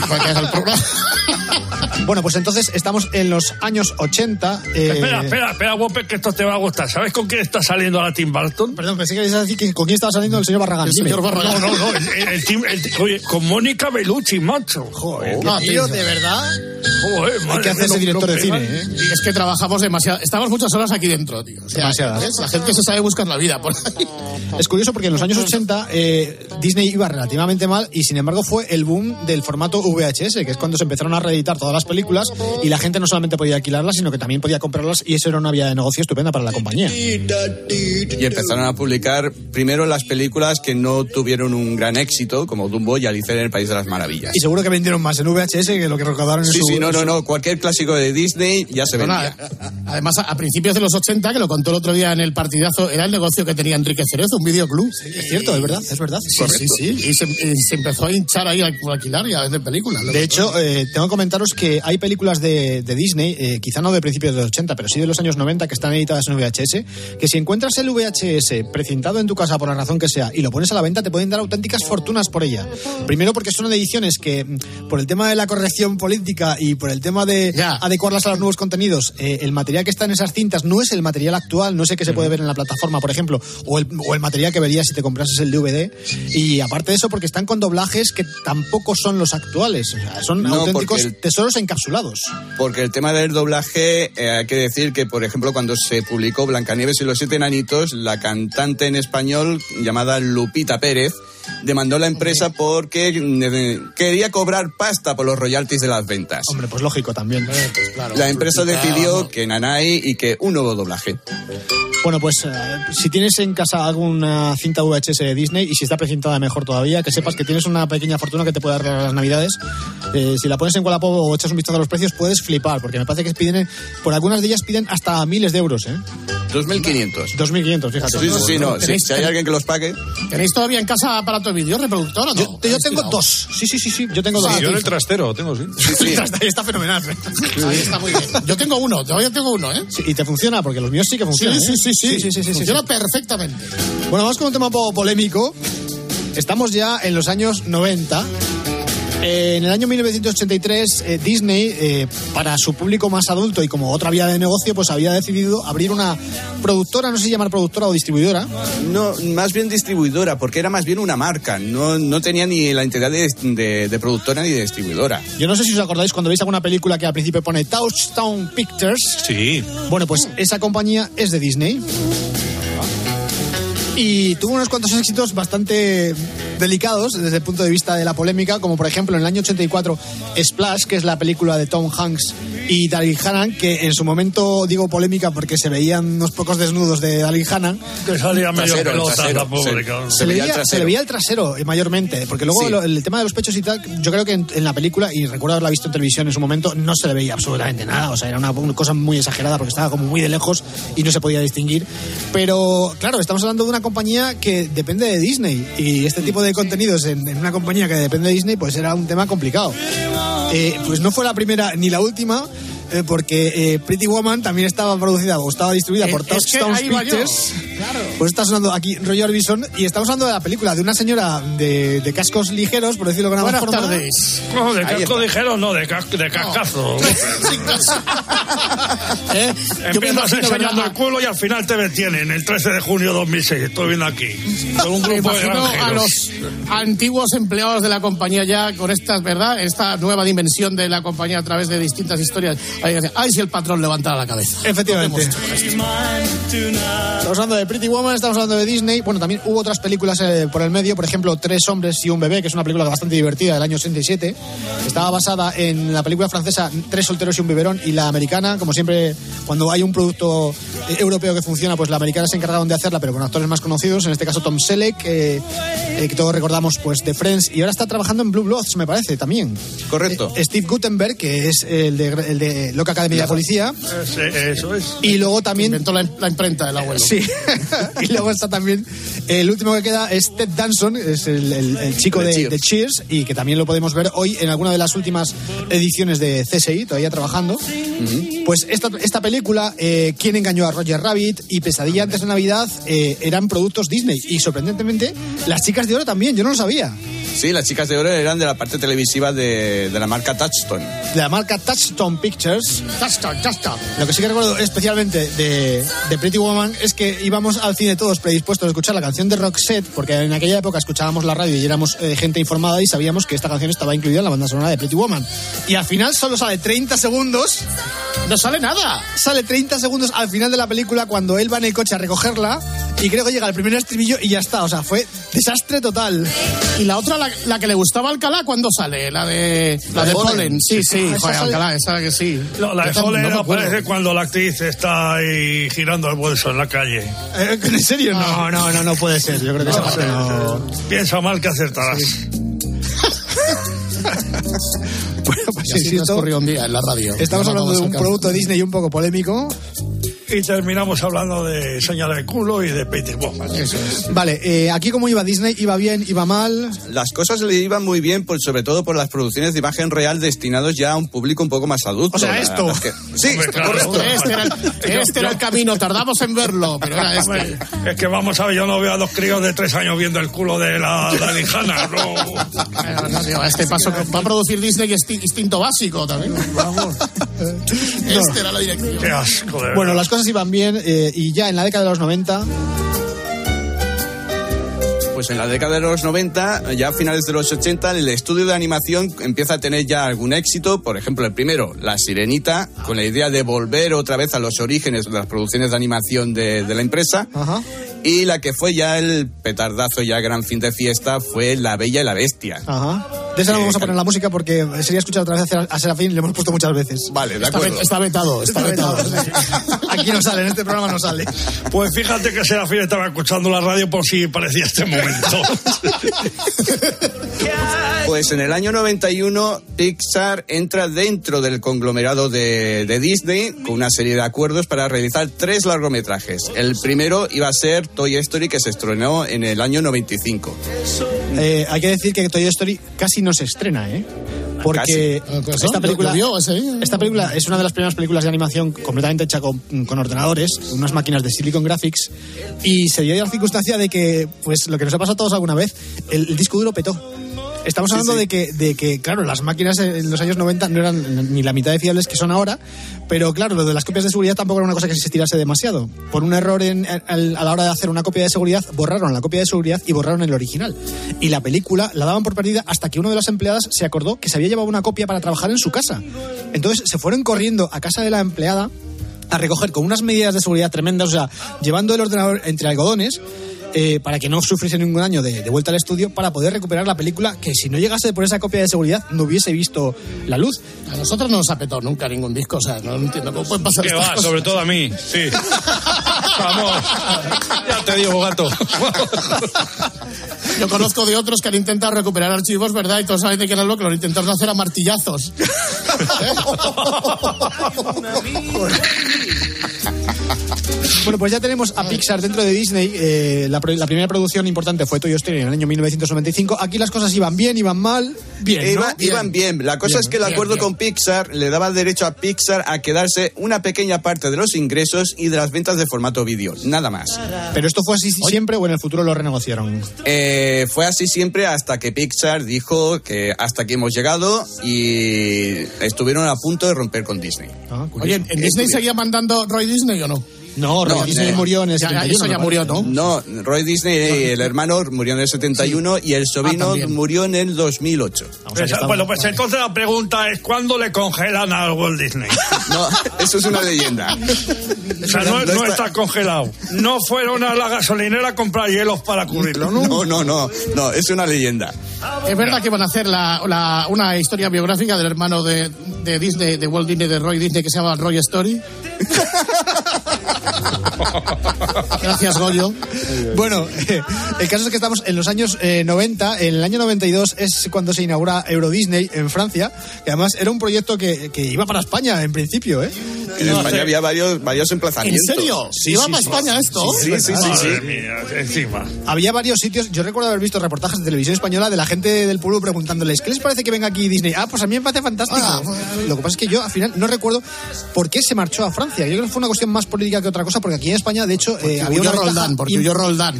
para que haga el programa. Bueno, pues entonces estamos en los años 80. eh, Espera, espera, espera, Whopper, que esto te va a gustar. ¿Sabes con quién está saliendo la Tim Burton? Perdón, pensé que ibas a decir que con quién estaba saliendo el señor Barragán. El Dime. señor Barragán. No, no, no. El, el- el Tim- el- oye, con Mónica Bellucci, macho. Joder, No, tío. ¿de verdad? Hay que hacerse director de cine, ¿eh? Es que trabajamos demasiado. Estamos muchas horas aquí dentro, tío. O sea, Demasiadas. ¿ves? La gente se sabe buscar la vida. por ahí. Es curioso porque en los años 80 eh, Disney iba relativamente mal y sin embargo fue el boom del formato VHS, que es cuando se empezaron a reeditar todas las películas y la gente no solamente podía alquilarlas, sino que también podía comprarlas y eso era una vía de negocio estupenda para la compañía. Y empezaron a publicar primero las películas que no tuvieron un gran éxito, como Dumbo y Alicia en el País de las Maravillas. Y seguro que vendieron más en VHS que lo que recaudaron en Sí, su... sí, no, no, no. Cualquier clásico de Disney ya se vendía. además, a, principios de los 80, que lo contó el otro día en el partidazo, era el negocio que tenía Enrique Cerezo, un videoclub. Es cierto, es verdad, es verdad. Sí, sí, sí. Y se, y se empezó a hinchar ahí a alquilar y a vender películas. De hecho, eh, tengo que comentaros que hay películas de, de Disney, eh, quizá no de principios de los 80, pero sí de los años 90, que están editadas en VHS, que si encuentras el VHS precintado en tu casa por la razón que sea y lo pones a la venta, te pueden dar auténticas fortunas por ella. Primero porque son ediciones que, mm, por el tema de la corrección política y por el tema de adecuarlas a los nuevos contenidos, eh, el material que está en esas cintas no es el material actual, no el que se puede ver en la plataforma, por ejemplo, o el, o el material que verías si te comprases el DVD. Y aparte de eso, porque están con doblajes que tampoco son los actuales. O sea, son No, auténticos el- tesoros encapsulados. Porque el tema del doblaje, eh, hay que decir que, por ejemplo, cuando se publicó Blancanieves y los siete enanitos, la cantante en español llamada Lupita Pérez demandó a la empresa porque eh, quería cobrar pasta por los royalties de las ventas. Hombre, pues lógico también. La empresa Lupita, decidió que Nanay y que un nuevo doblaje. Bueno, pues eh, si tienes en casa alguna cinta VHS de Disney y si está precintada mejor todavía, que sepas que tienes una pequeña fortuna que te puede dar las navidades. Eh, si la pones en Wallapop o echas un vistazo a los precios, puedes flipar, porque me parece que piden, por algunas de ellas piden hasta miles de euros, ¿eh? 2.500. 2.500, fíjate. Sí, sí, sí, no. Si, si hay alguien que los pague. ¿Tenéis todavía en casa aparato de vídeo reproductor o no? Yo, yo tengo dos. Sí, sí, sí, sí. Yo tengo dos. Sí, yo en el trastero tengo, sí. Ahí está fenomenal. Ahí está muy bien. Yo tengo uno, todavía tengo uno, ¿eh? Sí, y te funciona, porque los míos sí que funcionan. sí, ¿eh? sí, sí, sí, sí, sí, sí, Funciona perfectamente. Bueno, vamos con un tema un poco polémico. Estamos ya en los años 90. Eh, en el año 1983, eh, Disney, eh, para su público más adulto y como otra vía de negocio, pues había decidido abrir una productora, no sé si llamar productora o distribuidora. No, más bien distribuidora, porque era más bien una marca. No, no tenía ni la entidad de, de- de productora ni de distribuidora. Yo no sé si os acordáis cuando veis alguna película que al principio pone Touchstone Pictures. Sí. Bueno, pues esa compañía es de Disney. Y tuvo unos cuantos éxitos bastante delicados desde el punto de vista de la polémica, como por ejemplo en el año 84 Splash, que es la película de Tom Hanks y Daryl Hannah, que en su momento digo polémica porque se veían unos pocos desnudos de Daryl Hannah. Que salía medio Trasero, pelota, trasero, la pobre. Se, le veía, se le veía el trasero eh, mayormente, porque luego Sí. lo- el tema de los pechos y tal, yo creo que en, en la película, y recuerdo haberla visto en televisión en su momento, no se le veía absolutamente nada, o sea, era una, una cosa muy exagerada porque estaba como muy de lejos y no se podía distinguir. Pero claro, estamos hablando de una compañía que depende de Disney y este tipo de contenidos en, en una compañía que depende de Disney, pues era un tema complicado. Eh, pues no fue la primera ni la última. Eh, porque eh, Pretty Woman también estaba producida o estaba distribuida por Eh, que Touchstone. Pictures. Claro. Pues está sonando aquí Roy Orbison y estamos hablando de la película de una señora de, de cascos ligeros, por decirlo de alguna Buenas forma. tardes. No, de Ahí casco está. ligero, no, de, cas- de cascazo. ¿Eh? Yo me Empiezas enseñando el culo y al final te detienen el 13 de junio de 2006. Estoy viendo aquí. Con un grupo de a granjeros. los antiguos empleados de la compañía ya con estas, ¿verdad? Esta nueva dimensión de la compañía a través de distintas historias. Ahí dice, Ay, si el patrón levantara la cabeza. Efectivamente. Estamos hablando de Pretty Woman, estamos hablando de Disney. Bueno, también hubo otras películas eh, por el medio, por ejemplo, Tres hombres y un bebé, que es una película bastante divertida del año 87. Estaba basada en la película francesa Tres solteros y un biberón y la americana, como siempre, cuando hay un producto eh, europeo que funciona, pues la americana se encargaron de hacerla, pero con actores más conocidos, en este caso Tom Selleck, eh, eh, que todos recordamos pues de Friends, y ahora está trabajando en Blue Bloods, me parece, también. Correcto. Eh, Steve Gutenberg, que es el de, el de Loca Academia de Policía. Ese- Eso es. Y luego también. Inventó la, la imprenta del abuelo. Sí. y luego está también. El último que queda es Ted Danson, es el, el- el chico De de, Cheers. de Cheers, y que también lo podemos ver hoy en alguna de las últimas ediciones de CSI, todavía trabajando. Pues esta, esta película, eh, ¿Quién engañó a Roger Rabbit? y Pesadilla antes de Navidad eh, eran productos Disney. Y sorprendentemente, Las Chicas de Oro también, yo no lo sabía. Sí, las chicas de oro eran de la parte televisiva de, de la marca Touchstone. de la marca Touchstone Pictures. Touchstone, Touchstone. Lo que sí que recuerdo especialmente de, de Pretty Woman es que íbamos al cine todos predispuestos a escuchar la canción de Roxette, porque en aquella época escuchábamos la radio y éramos eh, gente informada y sabíamos que esta canción estaba incluida en la banda sonora de Pretty Woman. Y al final solo sale 30 segundos. No sale nada. Sale 30 segundos al final de la película cuando él va en el coche a recogerla y creo que llega el primer estribillo y ya está. O sea, fue desastre total. Y la otra, la, la que le gustaba a Alcalá, ¿cuándo sale? La de, la de Polen. Sí, sí, Ah, esa joder, sale- Alcalá, esa que sí. No, la de Esa no aparece cuando la actriz está ahí girando el bolso en la calle. Eh, ¿En serio? No, no, no, no puede ser. Yo creo que esa parte no. Piensa mal que acertarás. Bueno, pues insisto, un día en la radio. estamos No hablando de un producto Disney un poco polémico. Y terminamos hablando de señal de culo y de. Eso es. Vale, eh, aquí como iba Disney, iba bien, iba mal. Las cosas le iban muy bien, por, sobre todo por las producciones de imagen real destinados ya a un público un poco más adulto. O sea, La- esto. las que- Sí, Hombre, claro. correcto. Este era, el, este era el camino, tardamos en verlo, pero era este. Es que vamos a ver, yo no veo a dos críos de tres años viendo el culo de la, la lijana, no. Bueno, no, tío, este paso que va a producir Disney insti- instinto básico también. Vamos. Este era la dirección. Qué asco, de Bueno, las cosas iban bien eh, y ya en la década de los 90, Pues en la década de los 90, ya a finales de los 80, el estudio de animación empieza a tener ya algún éxito. Por ejemplo, el primero, La Sirenita, con la idea de volver otra vez a los orígenes de las producciones de animación de, de la empresa. ajá, Y la que fue ya el petardazo, ya gran fin de fiesta, fue La Bella y la Bestia. ajá. De esa no vamos a poner la música porque sería escuchar otra vez a Serafín, le hemos puesto muchas veces. Vale, de acuerdo. está vetado, está vetado. Aquí no sale, en este programa no sale. Pues fíjate que Serafín estaba escuchando la radio por si parecía este momento. Pues en el año 91 Pixar entra dentro del conglomerado de, de Disney con una serie de acuerdos para realizar tres largometrajes. El primero iba a ser Toy Story que se estrenó en el año 95. Eh, hay que decir que Toy Story casi no se estrena, ¿eh? Porque Casi. Ah, esta ¿Lo- película, esta película es una de las primeras películas de animación completamente hecha con, con ordenadores, unas máquinas de Silicon Graphics, y se dio la circunstancia de que, pues lo que nos ha pasado a todos alguna vez, el, el disco duro petó. Estamos hablando sí. De, que, de que, claro, las máquinas en los años 90 no eran ni la mitad de fiables que son ahora, pero claro, lo de las copias de seguridad tampoco era una cosa que se estirase demasiado. Por un error en- al- a la hora de hacer una copia de seguridad, borraron la copia de seguridad y borraron el original. Y la película la daban por perdida hasta que uno de las empleadas se acordó que se había llevado una copia para trabajar en su casa. Entonces se fueron corriendo a casa de la empleada a recoger con unas medidas de seguridad tremendas, o sea, llevando el ordenador entre algodones. Eh, para que no sufriese ningún daño de, de vuelta al estudio, para poder recuperar la película que si no llegase por esa copia de seguridad no hubiese visto la luz. A nosotros no nos ha petado nunca ningún disco, o sea, no entiendo cómo pueden pasar Que va, cosas. sobre todo a mí, sí. Vamos, ya te digo, gato. Yo conozco de otros que han intentado recuperar archivos, ¿verdad? Y todos saben de qué era lo que lo intentaron hacer a martillazos. Bueno, pues ya tenemos a Pixar dentro de Disney. eh, la, primera producción importante fue Toy Story en el año 1995. Aquí las cosas iban bien, iban mal. Bien, ¿no? Iba- Iban bien. La cosa Bien, es que el acuerdo bien. con Pixar le daba derecho a Pixar a quedarse una pequeña parte de los ingresos y de las ventas de formato vídeo. Nada más. Pero esto fue así siempre o en el futuro lo renegociaron. Eh, fue así siempre hasta que Pixar dijo que hasta aquí hemos llegado y estuvieron a punto de romper con Disney. Ah. Oye, ¿en Disney seguía mandando Roy Disney o no? No, Roy No, Disney no. murió en el Ya, ya, 71, eso ya murió. ¿no? No, Roy Disney, el hermano, murió en el 71 y el sobrino también. murió en el 2008. O sea, que Pues, estamos- bueno, pues entonces la pregunta es: ¿cuándo le congelan a Walt Disney? No, eso es una leyenda. O sea, no, No no está- está congelado. No fueron a la gasolinera a comprar hielos para cubrirlo, ¿no? No, no, no, no, es una leyenda. Es verdad que van a hacer la, la- una historia biográfica del hermano de, de Disney, de Walt Disney, de Roy Disney, que se llama Roy Story. Gracias, Goyo. Bueno, el caso es que estamos en los años eh, 90. En el año 92 es cuando se inaugura Euro Disney en Francia, que además era un proyecto que, que iba para España en principio, ¿eh? En No España sé. había varios, varios emplazamientos. ¿En serio? Sí, ¿Iba sí, para sí. España esto? Sí, sí, sí. sí, Madre sí. mía, encima. Había varios sitios, yo recuerdo haber visto reportajes de televisión española de la gente del pueblo preguntándoles, ¿qué les parece que venga aquí Disney? Ah, pues a mí me parece fantástico. Ah, Lo que pasa es que yo al final no recuerdo por qué se marchó a Francia. Yo creo que fue una cuestión más política que otra cosa, porque aquí en España, de hecho, eh, había, una Huyó ventaja Roldán, porque Roldán.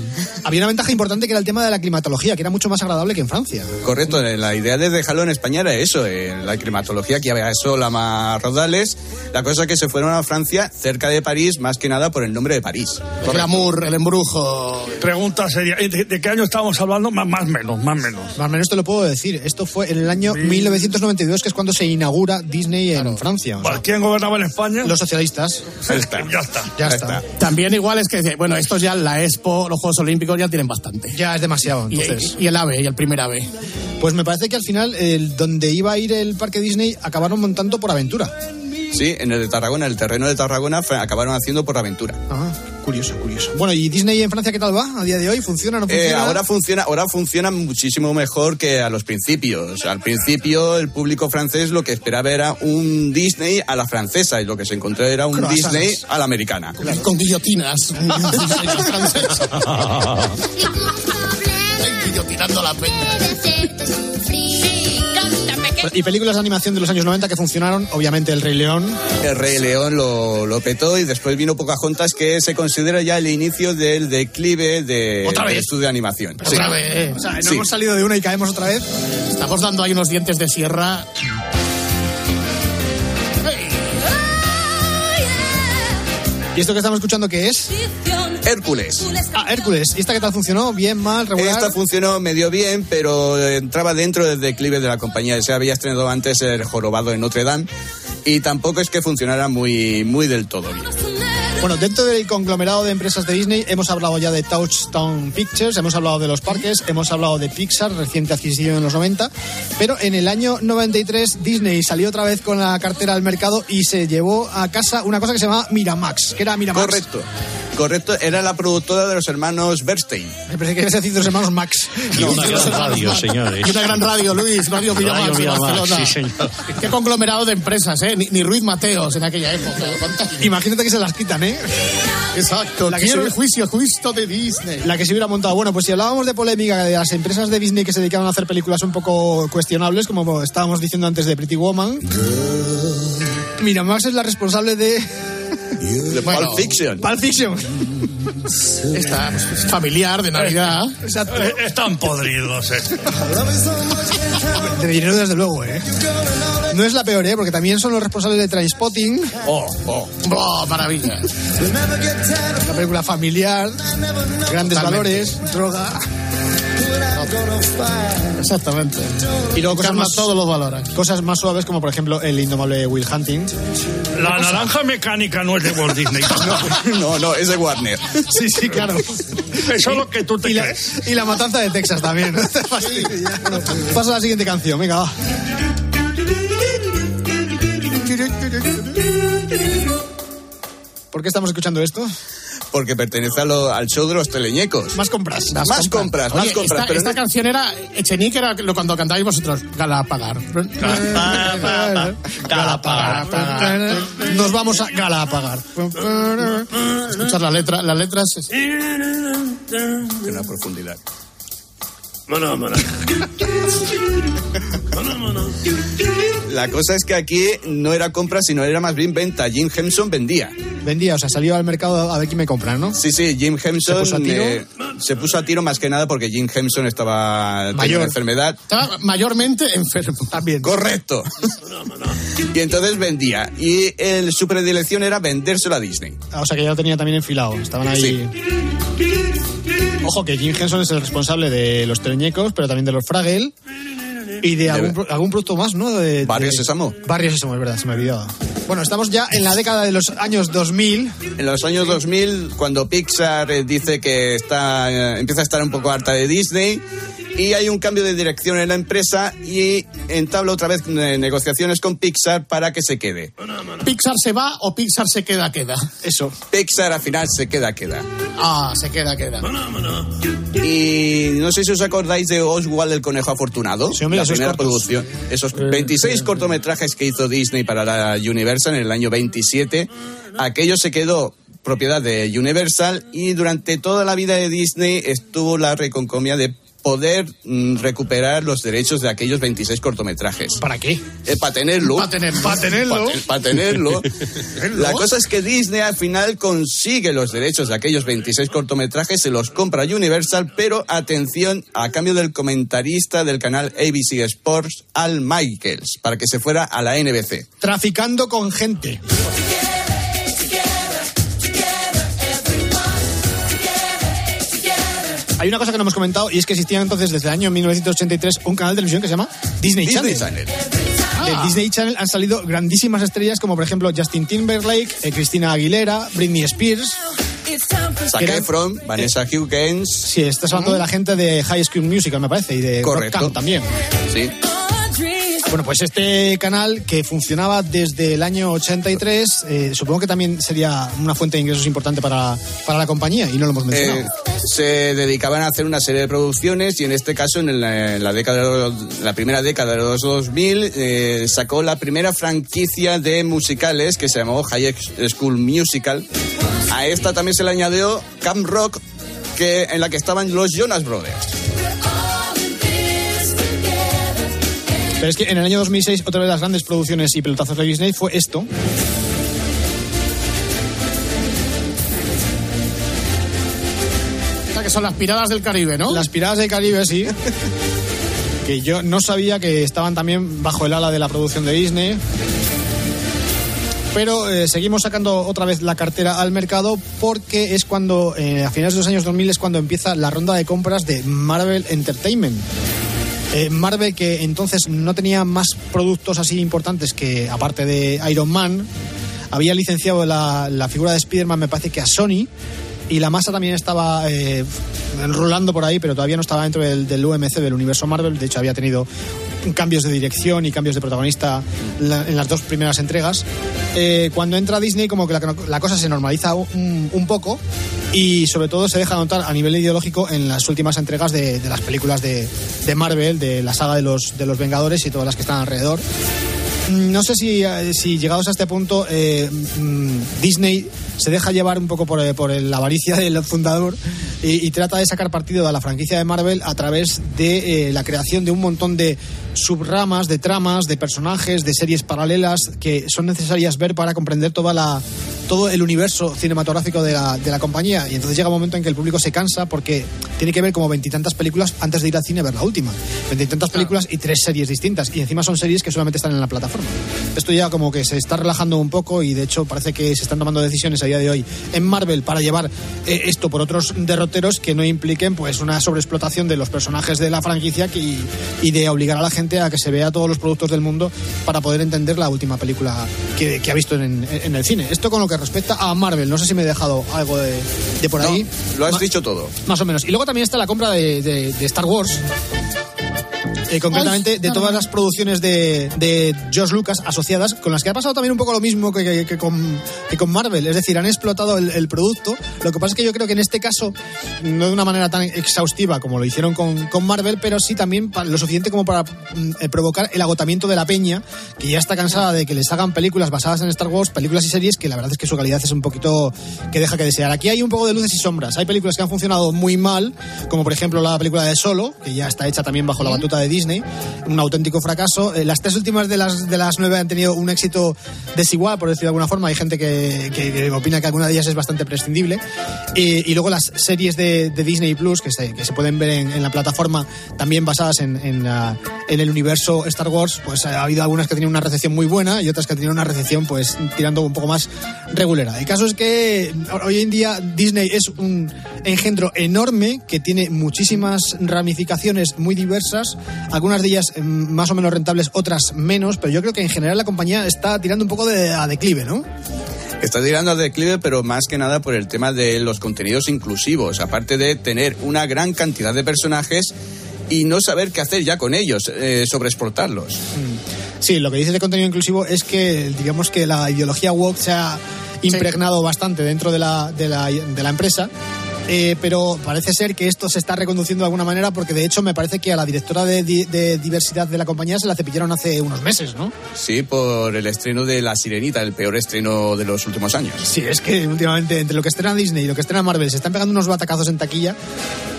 había una ventaja importante que era el tema de la climatología, que era mucho más agradable que en Francia. Correcto, eh, la idea de dejarlo en España era eso, eh, la climatología, que había sol a más raudales. La cosa es que se fueron a Francia, cerca de París, más que nada por el nombre de París. El glamour, el embrujo. Pregunta seria, ¿de, de qué año estamos hablando? Más, más menos, más menos. Más menos te lo puedo decir. Esto fue en el año 1992, que es cuando se inaugura Disney en Francia. O sea, ¿Para quién gobernaba en España? los socialistas. Ya está. Ya está. Ya Ya está. está. También igual es que, bueno, estos ya, la Expo, los Juegos Olímpicos ya tienen bastante. Ya es demasiado, Y, entonces. y el AVE, y el primer AVE. Pues me parece que al final, el, donde iba a ir el parque Disney, acabaron montando por aventura. Sí, en el de Tarragona, el terreno de Tarragona, acabaron haciendo por aventura. Ah, curioso, curioso. Bueno, ¿y Disney en Francia qué tal va a día de hoy? ¿Funciona o no Eh, funciona? ahora funciona, ahora funciona muchísimo mejor que a los principios. Al principio el público francés lo que esperaba era un Disney a la francesa y lo que se encontró era un Croissants. Disney a la americana. Con guillotinas. Guillotinando la peña. Y películas de animación de los años 90 que funcionaron, obviamente El Rey León. El Rey León lo, lo petó y después vino Pocahontas que se considera ya el inicio del declive de, ¿Otra del vez? estudio de animación. Sí. Otra vez. O sea, no Sí. hemos salido de una y caemos otra vez. Estamos dando ahí unos dientes de sierra. ¿Y esto que estamos escuchando qué es? Hércules. Ah, Hércules. ¿Y esta qué tal funcionó? ¿Bien, mal, regular? Esta funcionó medio bien, pero entraba dentro del declive de la compañía. Se había estrenado antes el jorobado en Notre Dame y tampoco es que funcionara muy, muy del todo bien. Bueno, dentro del conglomerado de empresas de Disney hemos hablado ya de Touchstone Pictures, hemos hablado de los parques, hemos hablado de Pixar, reciente adquisición en los 90, pero en el año 93 Disney salió otra vez con la cartera al mercado y se llevó a casa una cosa que se llama Miramax, que era Miramax. Correcto. Correcto, era la productora de los hermanos Bernstein. Me parece que ibas a decir de los hermanos Max. Y una gran radio, señores. Y una gran radio, Luis, Radio de Barcelona. sí, señor. Qué conglomerado de empresas, ¿eh? Ni, ni Ruiz Mateos en aquella época. ¿Cuántas- Imagínate que se las quitan, ¿eh? Exacto. La que Quiero se- el juicio justo de Disney. La que se hubiera montado. Bueno, pues si hablábamos de polémica de las empresas de Disney que se dedicaban a hacer películas un poco cuestionables, como estábamos diciendo antes de Pretty Woman, Miramax es la responsable de De Bueno. Pulp Fiction. Pulp Fiction. Esta pues, familiar de Navidad. Exacto. Eh, Están podridos, eh. De dinero, desde luego, ¿eh? No es la peor, ¿eh? Porque también son los responsables de Trainspotting, Oh, oh. ¡Oh, maravilla! la película familiar, grandes Totalmente. valores, droga. Exactamente. Y luego cosas más, todos los valores. cosas más suaves, como por ejemplo el indomable Will Hunting. La naranja mecánica no es de Walt Disney. No, no, es de Warner. Sí, sí, claro. Eso es lo que tú te Y la, crees. y la matanza de Texas también. Pasa a la siguiente canción, venga, va. ¿Por qué estamos escuchando esto? Porque pertenece a lo- al show de los teleñecos. Más compras. Más compras, más Oye, compras. Esta, pero esta no- canción era Echenique, era lo cuando cantabais vosotros. Galapagar. Galapagar. Nos vamos a Galapagar. Escuchar la letra, las letras. es- de una profundidad. Bueno, bueno. La cosa es que aquí no era compra, sino era más bien venta. Jim Henson vendía. Vendía, o sea, salió al mercado a ver quién me compra, ¿no? Sí, sí, Jim Henson ¿Se puso a tiro? eh, se puso a tiro más que nada porque Jim Henson estaba Mayor. una enfermedad. Estaba mayormente enfermo. También. Correcto. y entonces vendía. Y el, su predilección era vendérselo a Disney. Ah, O sea, que ya lo tenía también enfilado. Estaban ahí. Ojo, que Jim Henson es el responsable de los teleñecos, pero también de los Fraggle. Y de algún, algún producto más, ¿no? De, Barrio de- Sésamo. Barrio Sésamo, es verdad, se me olvidaba. Bueno, estamos ya en la década de los años 2000. En los años 2000, cuando Pixar eh, dice que está, eh, empieza a estar un poco harta de Disney y hay un cambio de dirección en la empresa y entabla otra vez eh, negociaciones con Pixar para que se quede. ¿Pixar se va o Pixar se queda, queda? Eso. Pixar al final se queda, queda. Ah, se queda, queda. Y no sé si os acordáis de Oswald el conejo afortunado, hombre, la esos primera cortos. producción, esos 26 cortometrajes que hizo Disney para la Universal en el año 27, aquello se quedó propiedad de Universal y durante toda la vida de Disney estuvo la reconcomia de poder mm, recuperar los derechos de aquellos 26 cortometrajes. ¿Para qué? para tenerlo. Para tener, para tenerlo. Para tenerlo. La cosa es que Disney al final consigue los derechos de aquellos 26 cortometrajes, se los compra Universal, pero atención, a cambio del comentarista del canal ABC Sports, Al Michaels, para que se fuera a la NBC. Traficando con gente. Hay una cosa que no hemos comentado y es que existía entonces desde el año 1983 un canal de televisión que se llama Disney, Disney Channel. Channel. Del Disney Channel han salido grandísimas estrellas como por ejemplo Justin Timberlake, eh, Cristina Aguilera, Britney Spears. Zac Efron, Vanessa Hudgens. Sí, estás hablando de la gente de High School Musical, me parece, y de Rock Correcto. Camp también. Sí. Bueno, pues este canal que funcionaba desde el año 83, eh, supongo que también sería una fuente de ingresos importante para, para la compañía y no lo hemos mencionado. Eh, se dedicaban a hacer una serie de producciones y en este caso en la, en la década de la primera década de los 2000 eh, sacó la primera franquicia de musicales que se llamó High School Musical. A esta también se le añadió Camp Rock que en la que estaban los Jonas Brothers. Pero es que en el año 2006 otra de las grandes producciones y pelotazos de Disney fue esto. Esta que son las piradas del Caribe, ¿no? Las Piradas del Caribe, sí. que yo no sabía que estaban también bajo el ala de la producción de Disney. Pero eh, seguimos sacando otra vez la cartera al mercado porque es cuando, eh, a finales de los años 2000, es cuando empieza la ronda de compras de Marvel Entertainment. Eh, Marvel que entonces no tenía más productos así importantes que, aparte de Iron Man, había licenciado la, figura de Spider-Man, me parece que a Sony, y la masa también estaba eh, por ahí, pero todavía no estaba dentro del, del UMC, del universo Marvel. De hecho, había tenido cambios de dirección y cambios de protagonista la- en las dos primeras entregas. Eh, cuando entra Disney, como que la, cosa se normaliza un, poco y sobre todo se deja notar a nivel ideológico en las últimas entregas de, las películas de, de Marvel, de la saga de los, de los Vengadores y todas las que están alrededor. Mm, No sé si, eh, si llegados a este punto eh, mm, Disney se deja llevar un poco por, eh, por la avaricia del fundador y, trata de sacar partido de la franquicia de Marvel a través de la creación de un montón de subramas, de tramas, de personajes, de series paralelas que son necesarias ver para comprender toda la, todo el universo cinematográfico de la, de la compañía. Y entonces llega un momento en que el público se cansa porque tiene que ver como veintitantas películas antes de ir al cine a ver la última. Veintitantas películas y tres series distintas. Y encima son series que solamente están en la plataforma. Esto ya como que se está relajando un poco y de hecho parece que se están tomando decisiones a día de hoy en Marvel para llevar eh, esto por otros derroteros que no impliquen pues una sobreexplotación de los personajes de la franquicia que- y, y de obligar a la gente a que se vea todos los productos del mundo para poder entender la última película que, que ha visto en, en el cine. Esto con lo que respecta a Marvel. No sé si me he dejado algo de, de por ahí. Lo has Ma- dicho todo. Más o menos. Y luego también está la compra de, de- de Star Wars. Eh, concretamente de todas las producciones de, de George Lucas asociadas, con las que ha pasado también un poco lo mismo que, que- que con, que con Marvel. Es decir, han explotado el, el producto. Lo que pasa es que yo creo que en este caso, no de una manera tan exhaustiva como lo hicieron con, con Marvel, pero sí también lo suficiente como para mm, eh, provocar el agotamiento de la peña, que ya está cansada de que les hagan películas basadas en Star Wars, películas y series que la verdad es que su calidad es un poquito que deja que desear. Aquí hay un poco de luces y sombras. Hay películas que han funcionado muy mal, como por ejemplo la película de Solo, que ya está hecha también bajo la batuta de Disney, un auténtico fracaso. Eh, las tres últimas de las, de las nueve han tenido un éxito desigual, por decirlo de alguna forma. Hay gente que, que- que opina que alguna de ellas es bastante prescindible. Y, y luego las series de, de Disney Plus, que se, que se pueden ver en, en la plataforma, también basadas en, en, la- en el universo Star Wars, pues ha habido algunas que tienen una recepción muy buena y otras que tienen una recepción pues tirando un poco más regulera. El caso es que hoy en día Disney es un engendro enorme que tiene muchísimas ramificaciones muy diversas, algunas de ellas mm, más o menos rentables, otras menos, pero yo creo que en general la compañía está tirando un poco de, a declive, ¿no? Está tirando al declive, pero más que nada por el tema de los contenidos inclusivos. Aparte de tener una gran cantidad de personajes, y no saber qué hacer ya con ellos, eh, sobre exportarlos. Sí, lo que dices de contenido inclusivo es que, digamos que la ideología woke se ha impregnado bastante dentro de la, de la, de la empresa. Eh, pero parece ser que esto se está reconduciendo de alguna manera porque de hecho me parece que a la directora de, di- de diversidad de la compañía se la cepillaron hace unos meses, ¿no? Sí, por el estreno de La Sirenita, el peor estreno de los últimos años. Sí, es que últimamente entre lo que estrena Disney y lo que estrena Marvel se están pegando unos batacazos en taquilla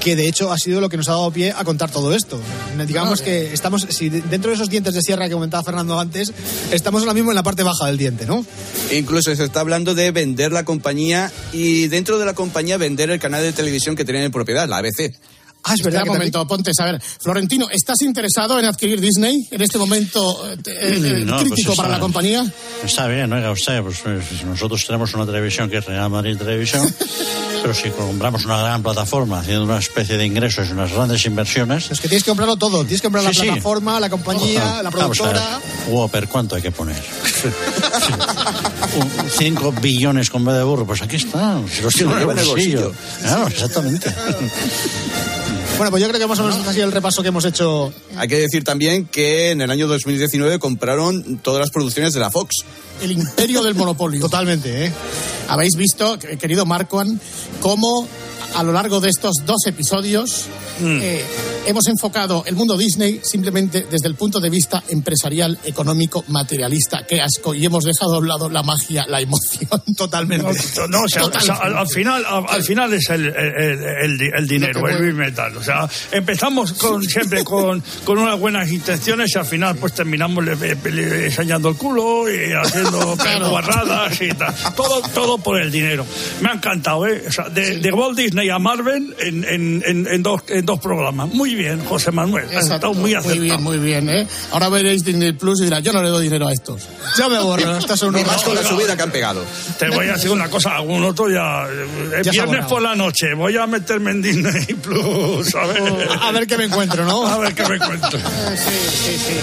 que de hecho ha sido lo que nos ha dado pie a contar todo esto. Digamos que estamos, si de- dentro de esos dientes de sierra que comentaba Fernando antes, estamos ahora mismo en la parte baja del diente, ¿no? Incluso se está hablando de vender la compañía y dentro de la compañía vender el canal de televisión que tienen en propiedad, la ABC. Ah, es Espera un momento, Pontes. A ver, Florentino, ¿estás interesado en adquirir Disney en este momento eh, eh, No, pues crítico para la compañía? Está bien, oiga usted, pues, pues, nosotros tenemos una televisión que es Real Madrid Televisión, pero si compramos una gran plataforma haciendo una especie de ingresos y unas grandes inversiones... Es que tienes que comprarlo todo. Tienes que comprar la Sí, plataforma, la compañía, la productora. Whopper, ¿cuánto hay que poner? 5 billones con B de burro, pues aquí está. Si los tengo en el bolsillo. Claro, exactamente. Bueno, pues yo creo que más o menos ha sido el repaso que hemos hecho. Hay que decir también que en el año 2019 compraron todas las producciones de la Fox. El imperio del monopolio. Totalmente, ¿eh? Habéis visto, que- querido Marcoan, cómo a lo largo de estos dos episodios Mm. eh, hemos enfocado el mundo Disney simplemente desde el punto de vista empresarial, económico, materialista. Qué asco. Y hemos dejado a un lado la magia, la emoción. Totalmente. No, no, o sea, o sea, al, al final, al, al final es el, el, el- el- dinero, el big metal. O sea, empezamos con, siempre con, con unas buenas intenciones y al final pues terminamos le- le- le- enseñando el culo y haciendo guarradas y tal. Todo, todo por el dinero. Me ha encantado, ¿eh? O sea, de, de Walt Disney a Marvel en, en, en, en dos, en dos programas. Muy bien, José Manuel. Has Exacto. estado muy acertado. bien, muy bien. ¿eh? Ahora veréis Disney Plus y dirá, yo no le doy dinero a estos. Yo me borro, estas son unos más con la subida que han pegado. Te voy a decir una cosa, algún otro ya. eh, Ya viernes por la noche, voy a meterme en Disney Plus, a ver. A ver qué me encuentro, ¿no? A ver qué me encuentro. Sí, sí, sí.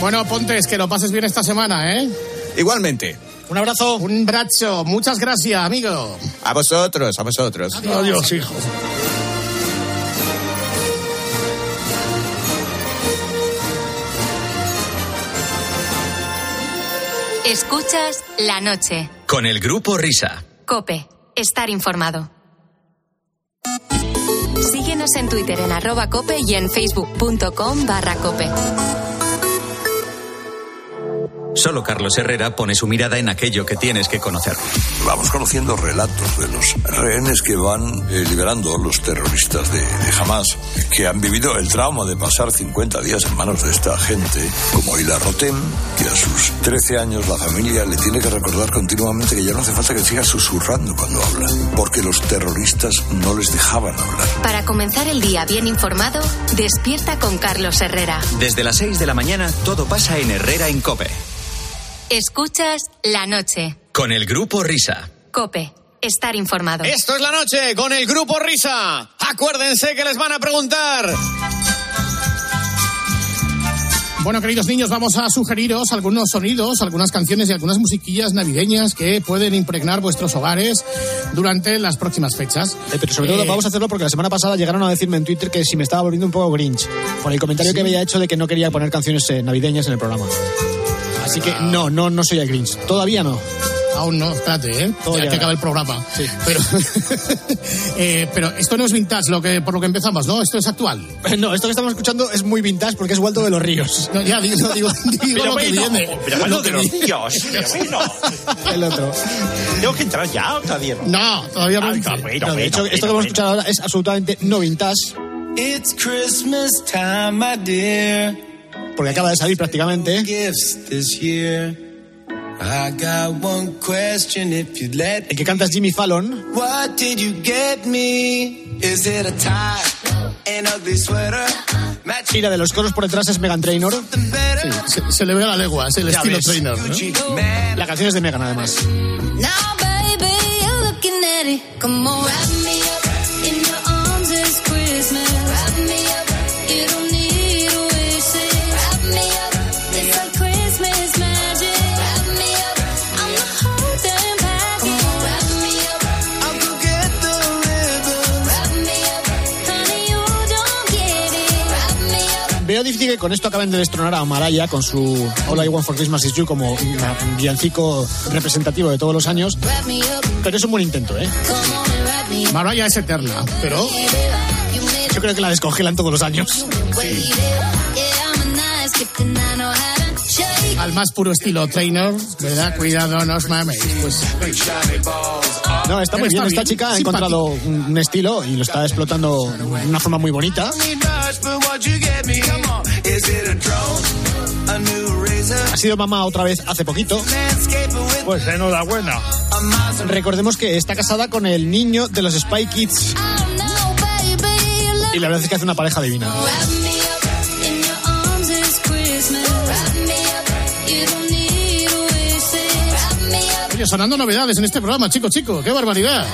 Bueno, Pontes, que lo pases bien esta semana, ¿eh? Igualmente. Un abrazo. Un brazo. Muchas gracias, amigo. A vosotros, a vosotros. Adiós, hijo. Escuchas la noche. Con el grupo Risa. Cope. Estar informado. Síguenos en Twitter en arroba cope y en facebook.com barra cope. Solo Carlos Herrera pone su mirada en aquello que tienes que conocer. Vamos conociendo relatos de los rehenes que van eh, liberando los terroristas de, de Hamas, que han vivido el trauma de pasar 50 días en manos de esta gente, como Ila Rotem, que a sus 13 años la familia le tiene que recordar continuamente que ya no hace falta que siga susurrando cuando habla, porque los terroristas no les dejaban hablar. Para comenzar el día bien informado, despierta con Carlos Herrera. Desde las 6 de la mañana todo pasa en Herrera en Cope. Escuchas la noche. Con el grupo Risa. Cope. Estar informado. Esto es la noche con el grupo Risa. Acuérdense que les van a preguntar. Bueno, queridos niños, vamos a sugeriros algunos sonidos, algunas canciones y algunas musiquillas navideñas que pueden impregnar vuestros hogares durante las próximas fechas. Eh, pero sobre todo Eh, vamos a hacerlo porque la semana pasada llegaron a decirme en Twitter que si me estaba volviendo un poco Grinch por el comentario ¿Sí? que había hecho de que no quería poner canciones eh, navideñas en el programa. Así que no, no, no soy el Grinch. Todavía no. Aún no, espérate, ¿eh? Todo ya que acabe el programa. Pero, eh, pero esto no es vintage, lo que, por lo que empezamos, ¿no? Esto es actual. No, esto que estamos escuchando es muy vintage porque es Waldo de los Ríos. No, ya digo, digo, digo lo que viene. Lo que viene. Dios, pero bueno. El otro. Tengo que entrar ya, todavía no. No, todavía no. Ah, bueno, bueno, No, de hecho, bueno, esto que hemos bueno. escuchado ahora es absolutamente no vintage It's Christmas time, my dear. Porque acaba de salir prácticamente. Gifts this year. I got one question if you'd let El que canta es Jimmy Fallon. What did you get me? Is it a tie? An ugly sweater? Y la de los coros por detrás es Megan Trainor. Sí, se, se le ve a la legua, es el Ya estilo ves. trainer. ¿no? La canción es de Megan, además. Now, baby, Veo difícil que con esto acaben de destronar a Maraya con su All I Want for Christmas is You como un villancico representativo de todos los años. Pero es un buen intento, ¿eh? Mariah es eterna, pero Yo creo que la descongelan todos los años. al más puro estilo trainer, ¿verdad? Cuidado, no os maméis. Pues, No, está muy Está bien. Esta chica ha encontrado un un estilo y lo está explotando de una forma muy bonita. Ha sido mamá otra vez hace poquito. Pues enhorabuena. Recordemos que está casada con el niño de los Spy Kids. Y la verdad es que hace una pareja divina. Sonando novedades en este programa, chico, chico, qué barbaridad.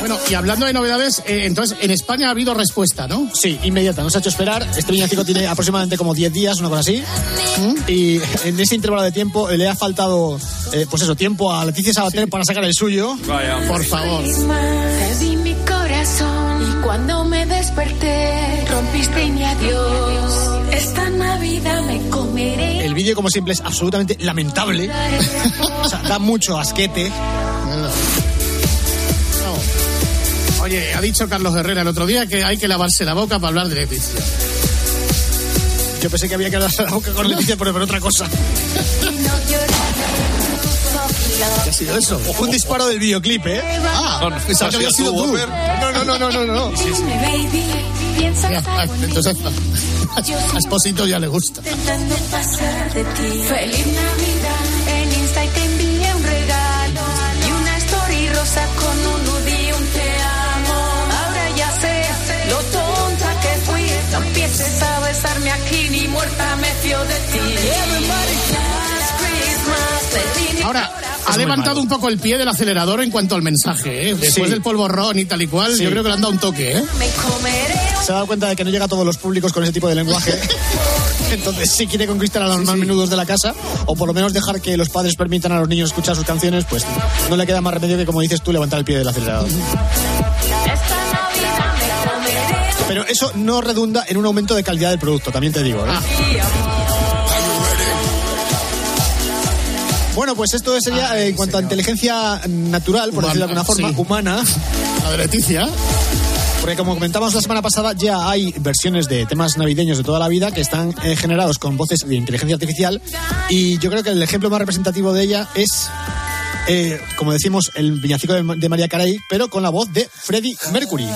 Bueno, y hablando de novedades, eh, entonces en España ha habido respuesta, ¿no? Sí, inmediata, nos ha hecho esperar. Este villancico tiene aproximadamente como 10 días, una cosa así. Y en ese intervalo de tiempo le ha faltado, eh, pues eso, tiempo a Leticia Sabater para sacar el suyo. Por favor. Te mi corazón y cuando me desperté rompiste mi adiós. Esta. El vídeo, como siempre, es absolutamente lamentable. o sea, da mucho asquete. Oye, ha dicho Carlos Herrera el otro día que hay que lavarse la boca para hablar de Leticia. Yo pensé que había que darse la boca con Leticia, pero por otra cosa. ¿Qué ha sido eso? Un disparo del videoclip, ¿eh? Ah, pensaba que había sido tú. No, no, no, no, no, no. Baby, Ya, ah, Entonces, a Esposito ya le gusta. intentando pasar de ti. Feliz Navidad. En Insta y te envié un regalo y una story rosa con un nude y un te amo. Ahora ya sé lo tonta que fui. No empieces a besarme aquí ni muerta me fío de ti. Last Christmas, te di mi Ahora, ha levantado un poco el pie del acelerador en cuanto al mensaje, ¿eh? Después Sí. del polvorrón y tal y cual, Sí. yo creo que le han dado un toque, ¿eh? Me comeré Se ha dado cuenta de que no llega a todos los públicos con ese tipo de lenguaje. Entonces, si quiere conquistar a los más menudos de la casa, o por lo menos dejar que los padres permitan a los niños escuchar sus canciones, pues no le queda más remedio que, como dices tú, levantar el pie del acelerador. Pero eso no redunda en un aumento de calidad del producto, también te digo. ¿eh? Bueno, pues esto sería eh, en cuanto a inteligencia natural, por decirlo de alguna forma, sí. humana. La de Leticia. Como comentábamos la semana pasada, ya hay versiones de temas navideños de toda la vida que están eh, generados con voces de inteligencia artificial. Y yo creo que el ejemplo más representativo de ella es, eh, como decimos, el villancico de, de María Carey, pero con la voz de Freddie Mercury.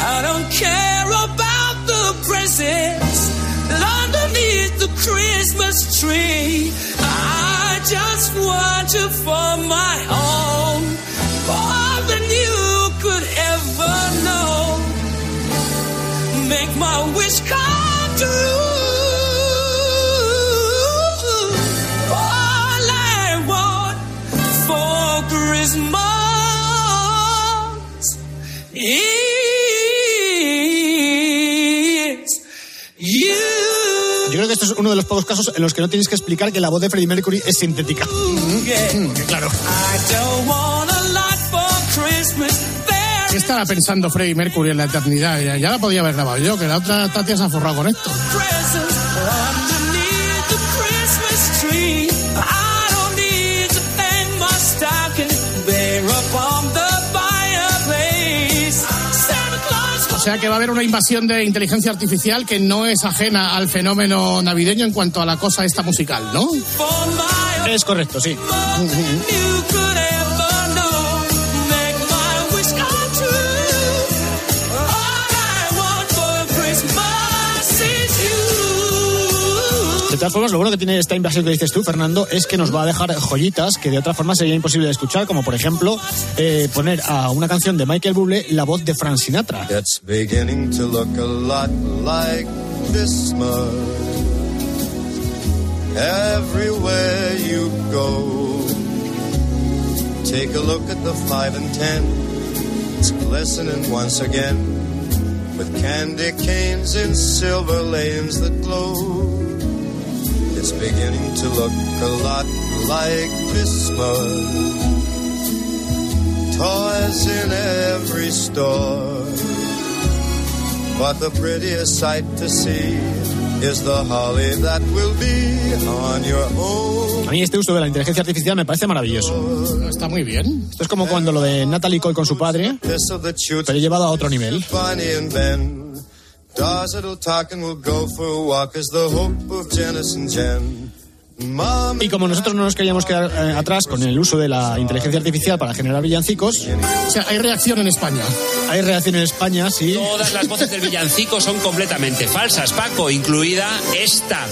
I don't care about the presents Christmas tree. I just want you for my own, more than you could ever know. Make my wish come true. All I want for Christmas que esto es uno de los pocos casos en los que no tienes que explicar que la voz de Freddie Mercury es sintética. Yeah. Que claro. I don't want a lot for Christmas. ¿Qué estará pensando Freddie Mercury en la eternidad? Ya, ya la podía haber grabado yo, que la otra Tatia se ha forrado con esto. Sea que va a haver una invasión de inteligencia artificial que no es ajena al fenómeno navideño en cuanto a la cosa esta musical, ¿no? Es correcto, sí. Todas formas, lo bueno que tiene esta invasión que dices tú, Fernando, es que nos va a dejar joyitas que de otra forma sería imposible de escuchar, como por ejemplo eh, poner a una canción de Michael Bublé la voz de Frank Sinatra. It's beginning to look a lot like Christmas. Everywhere you go, take a look at the five and ten. It's glistening once again with candy canes in silver lanes that glow. It's beginning to look a lot like Christmas. Toys in every store. But the prettiest sight to see is the holly that will be on your. A mí este uso de la inteligencia artificial me parece maravilloso. Está muy bien. Esto es como cuando lo de Natalie Cole con su padre, pero llevado a otro nivel. Dolls that'll talk and we'll go for a walk is the hope of Janice and Jen. Y como nosotros no nos queríamos quedar eh, atrás con el uso de la inteligencia artificial para generar villancicos, O sea, hay reacción en España. hay reacción en España, sí. Todas las voces del villancico son completamente falsas, Paco, incluida esta.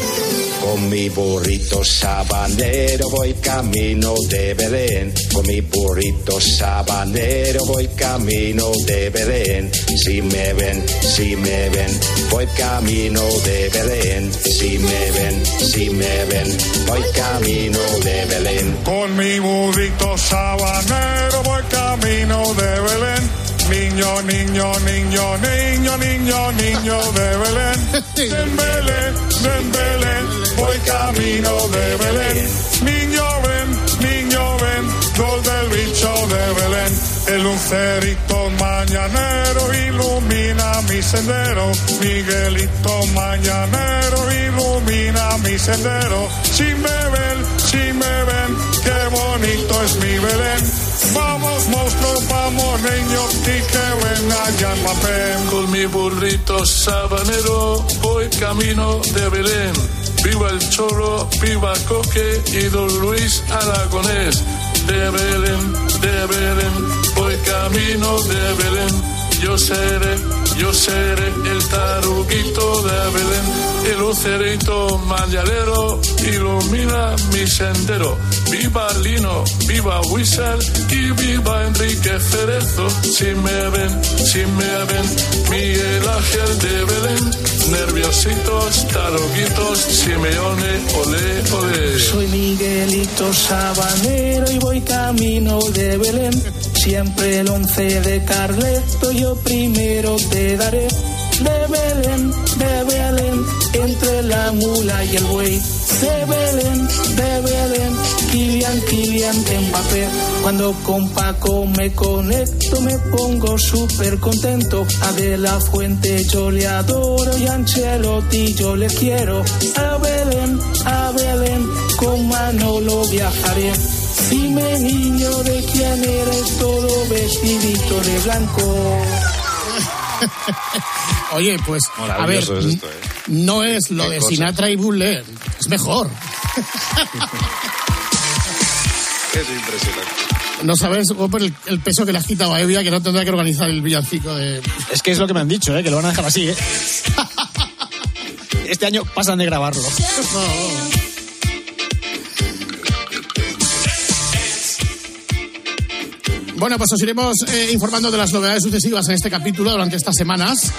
Con mi burrito sabanero voy camino de Belén. Con mi burrito sabanero voy camino de Belén. Si me ven, si me ven, voy camino de Belén. Si me ven, si me ven, voy camino de Belén. Con mi burrito sabanero voy camino de Belén. Niño, niño, niño, niño, niño, niño de Belén. En Belén, en Belén, voy camino de Belén. Niño, ven, niño, ven, gol del bicho de Belén. El lucerito mañanero ilumina mi sendero. Miguelito mañanero ilumina mi sendero. Si me ven, si me ven, qué bonito es mi Belén. Vamos monstruos, vamos niños y que venga ya el papel. Con mi burrito sabanero voy camino de Belén. Viva el choro, viva Coque y don Luis Aragonés. De Belén, de Belén, voy camino de Belén. Yo seré, yo seré el taruguito de Belén. El lucerito mañanero ilumina mi sendero. Viva Lino, viva Whistle y viva Enrique Cerezo. Si me ven, si me ven, Miguel Ángel de Belén. Nerviositos, taruguitos, Simeone, olé, olé. Soy Miguelito Sabanero y voy camino de Belén. Siempre el once de Carleto yo primero te daré. De Belén, de Belén, entre la mula y el buey. De Belén, de Belén, Kilian, Kilian, Mbappé. Cuando con Paco me conecto me pongo súper contento. A De La Fuente yo le adoro y a Ancelotti yo le quiero. A Belén, a Belén, con Manolo viajaré. Dime niño de quién eres todo vestidito de blanco. Oye, pues, a ver, es esto, ¿eh? no es lo de cosa. Sinatra y Buller, es mejor. Es impresionante. No sabes por el, el peso que le has quitado a Evia, que no tendrá que organizar el villancico de... Es que es lo que me han dicho, ¿eh? que lo van a dejar así. ¿eh? Este año pasan de grabarlo. Bueno, pues os iremos eh, informando de las novedades sucesivas en este capítulo durante estas semanas.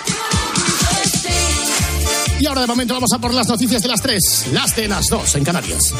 Y ahora de momento vamos a por las noticias de las tres, las de las dos en Canarias.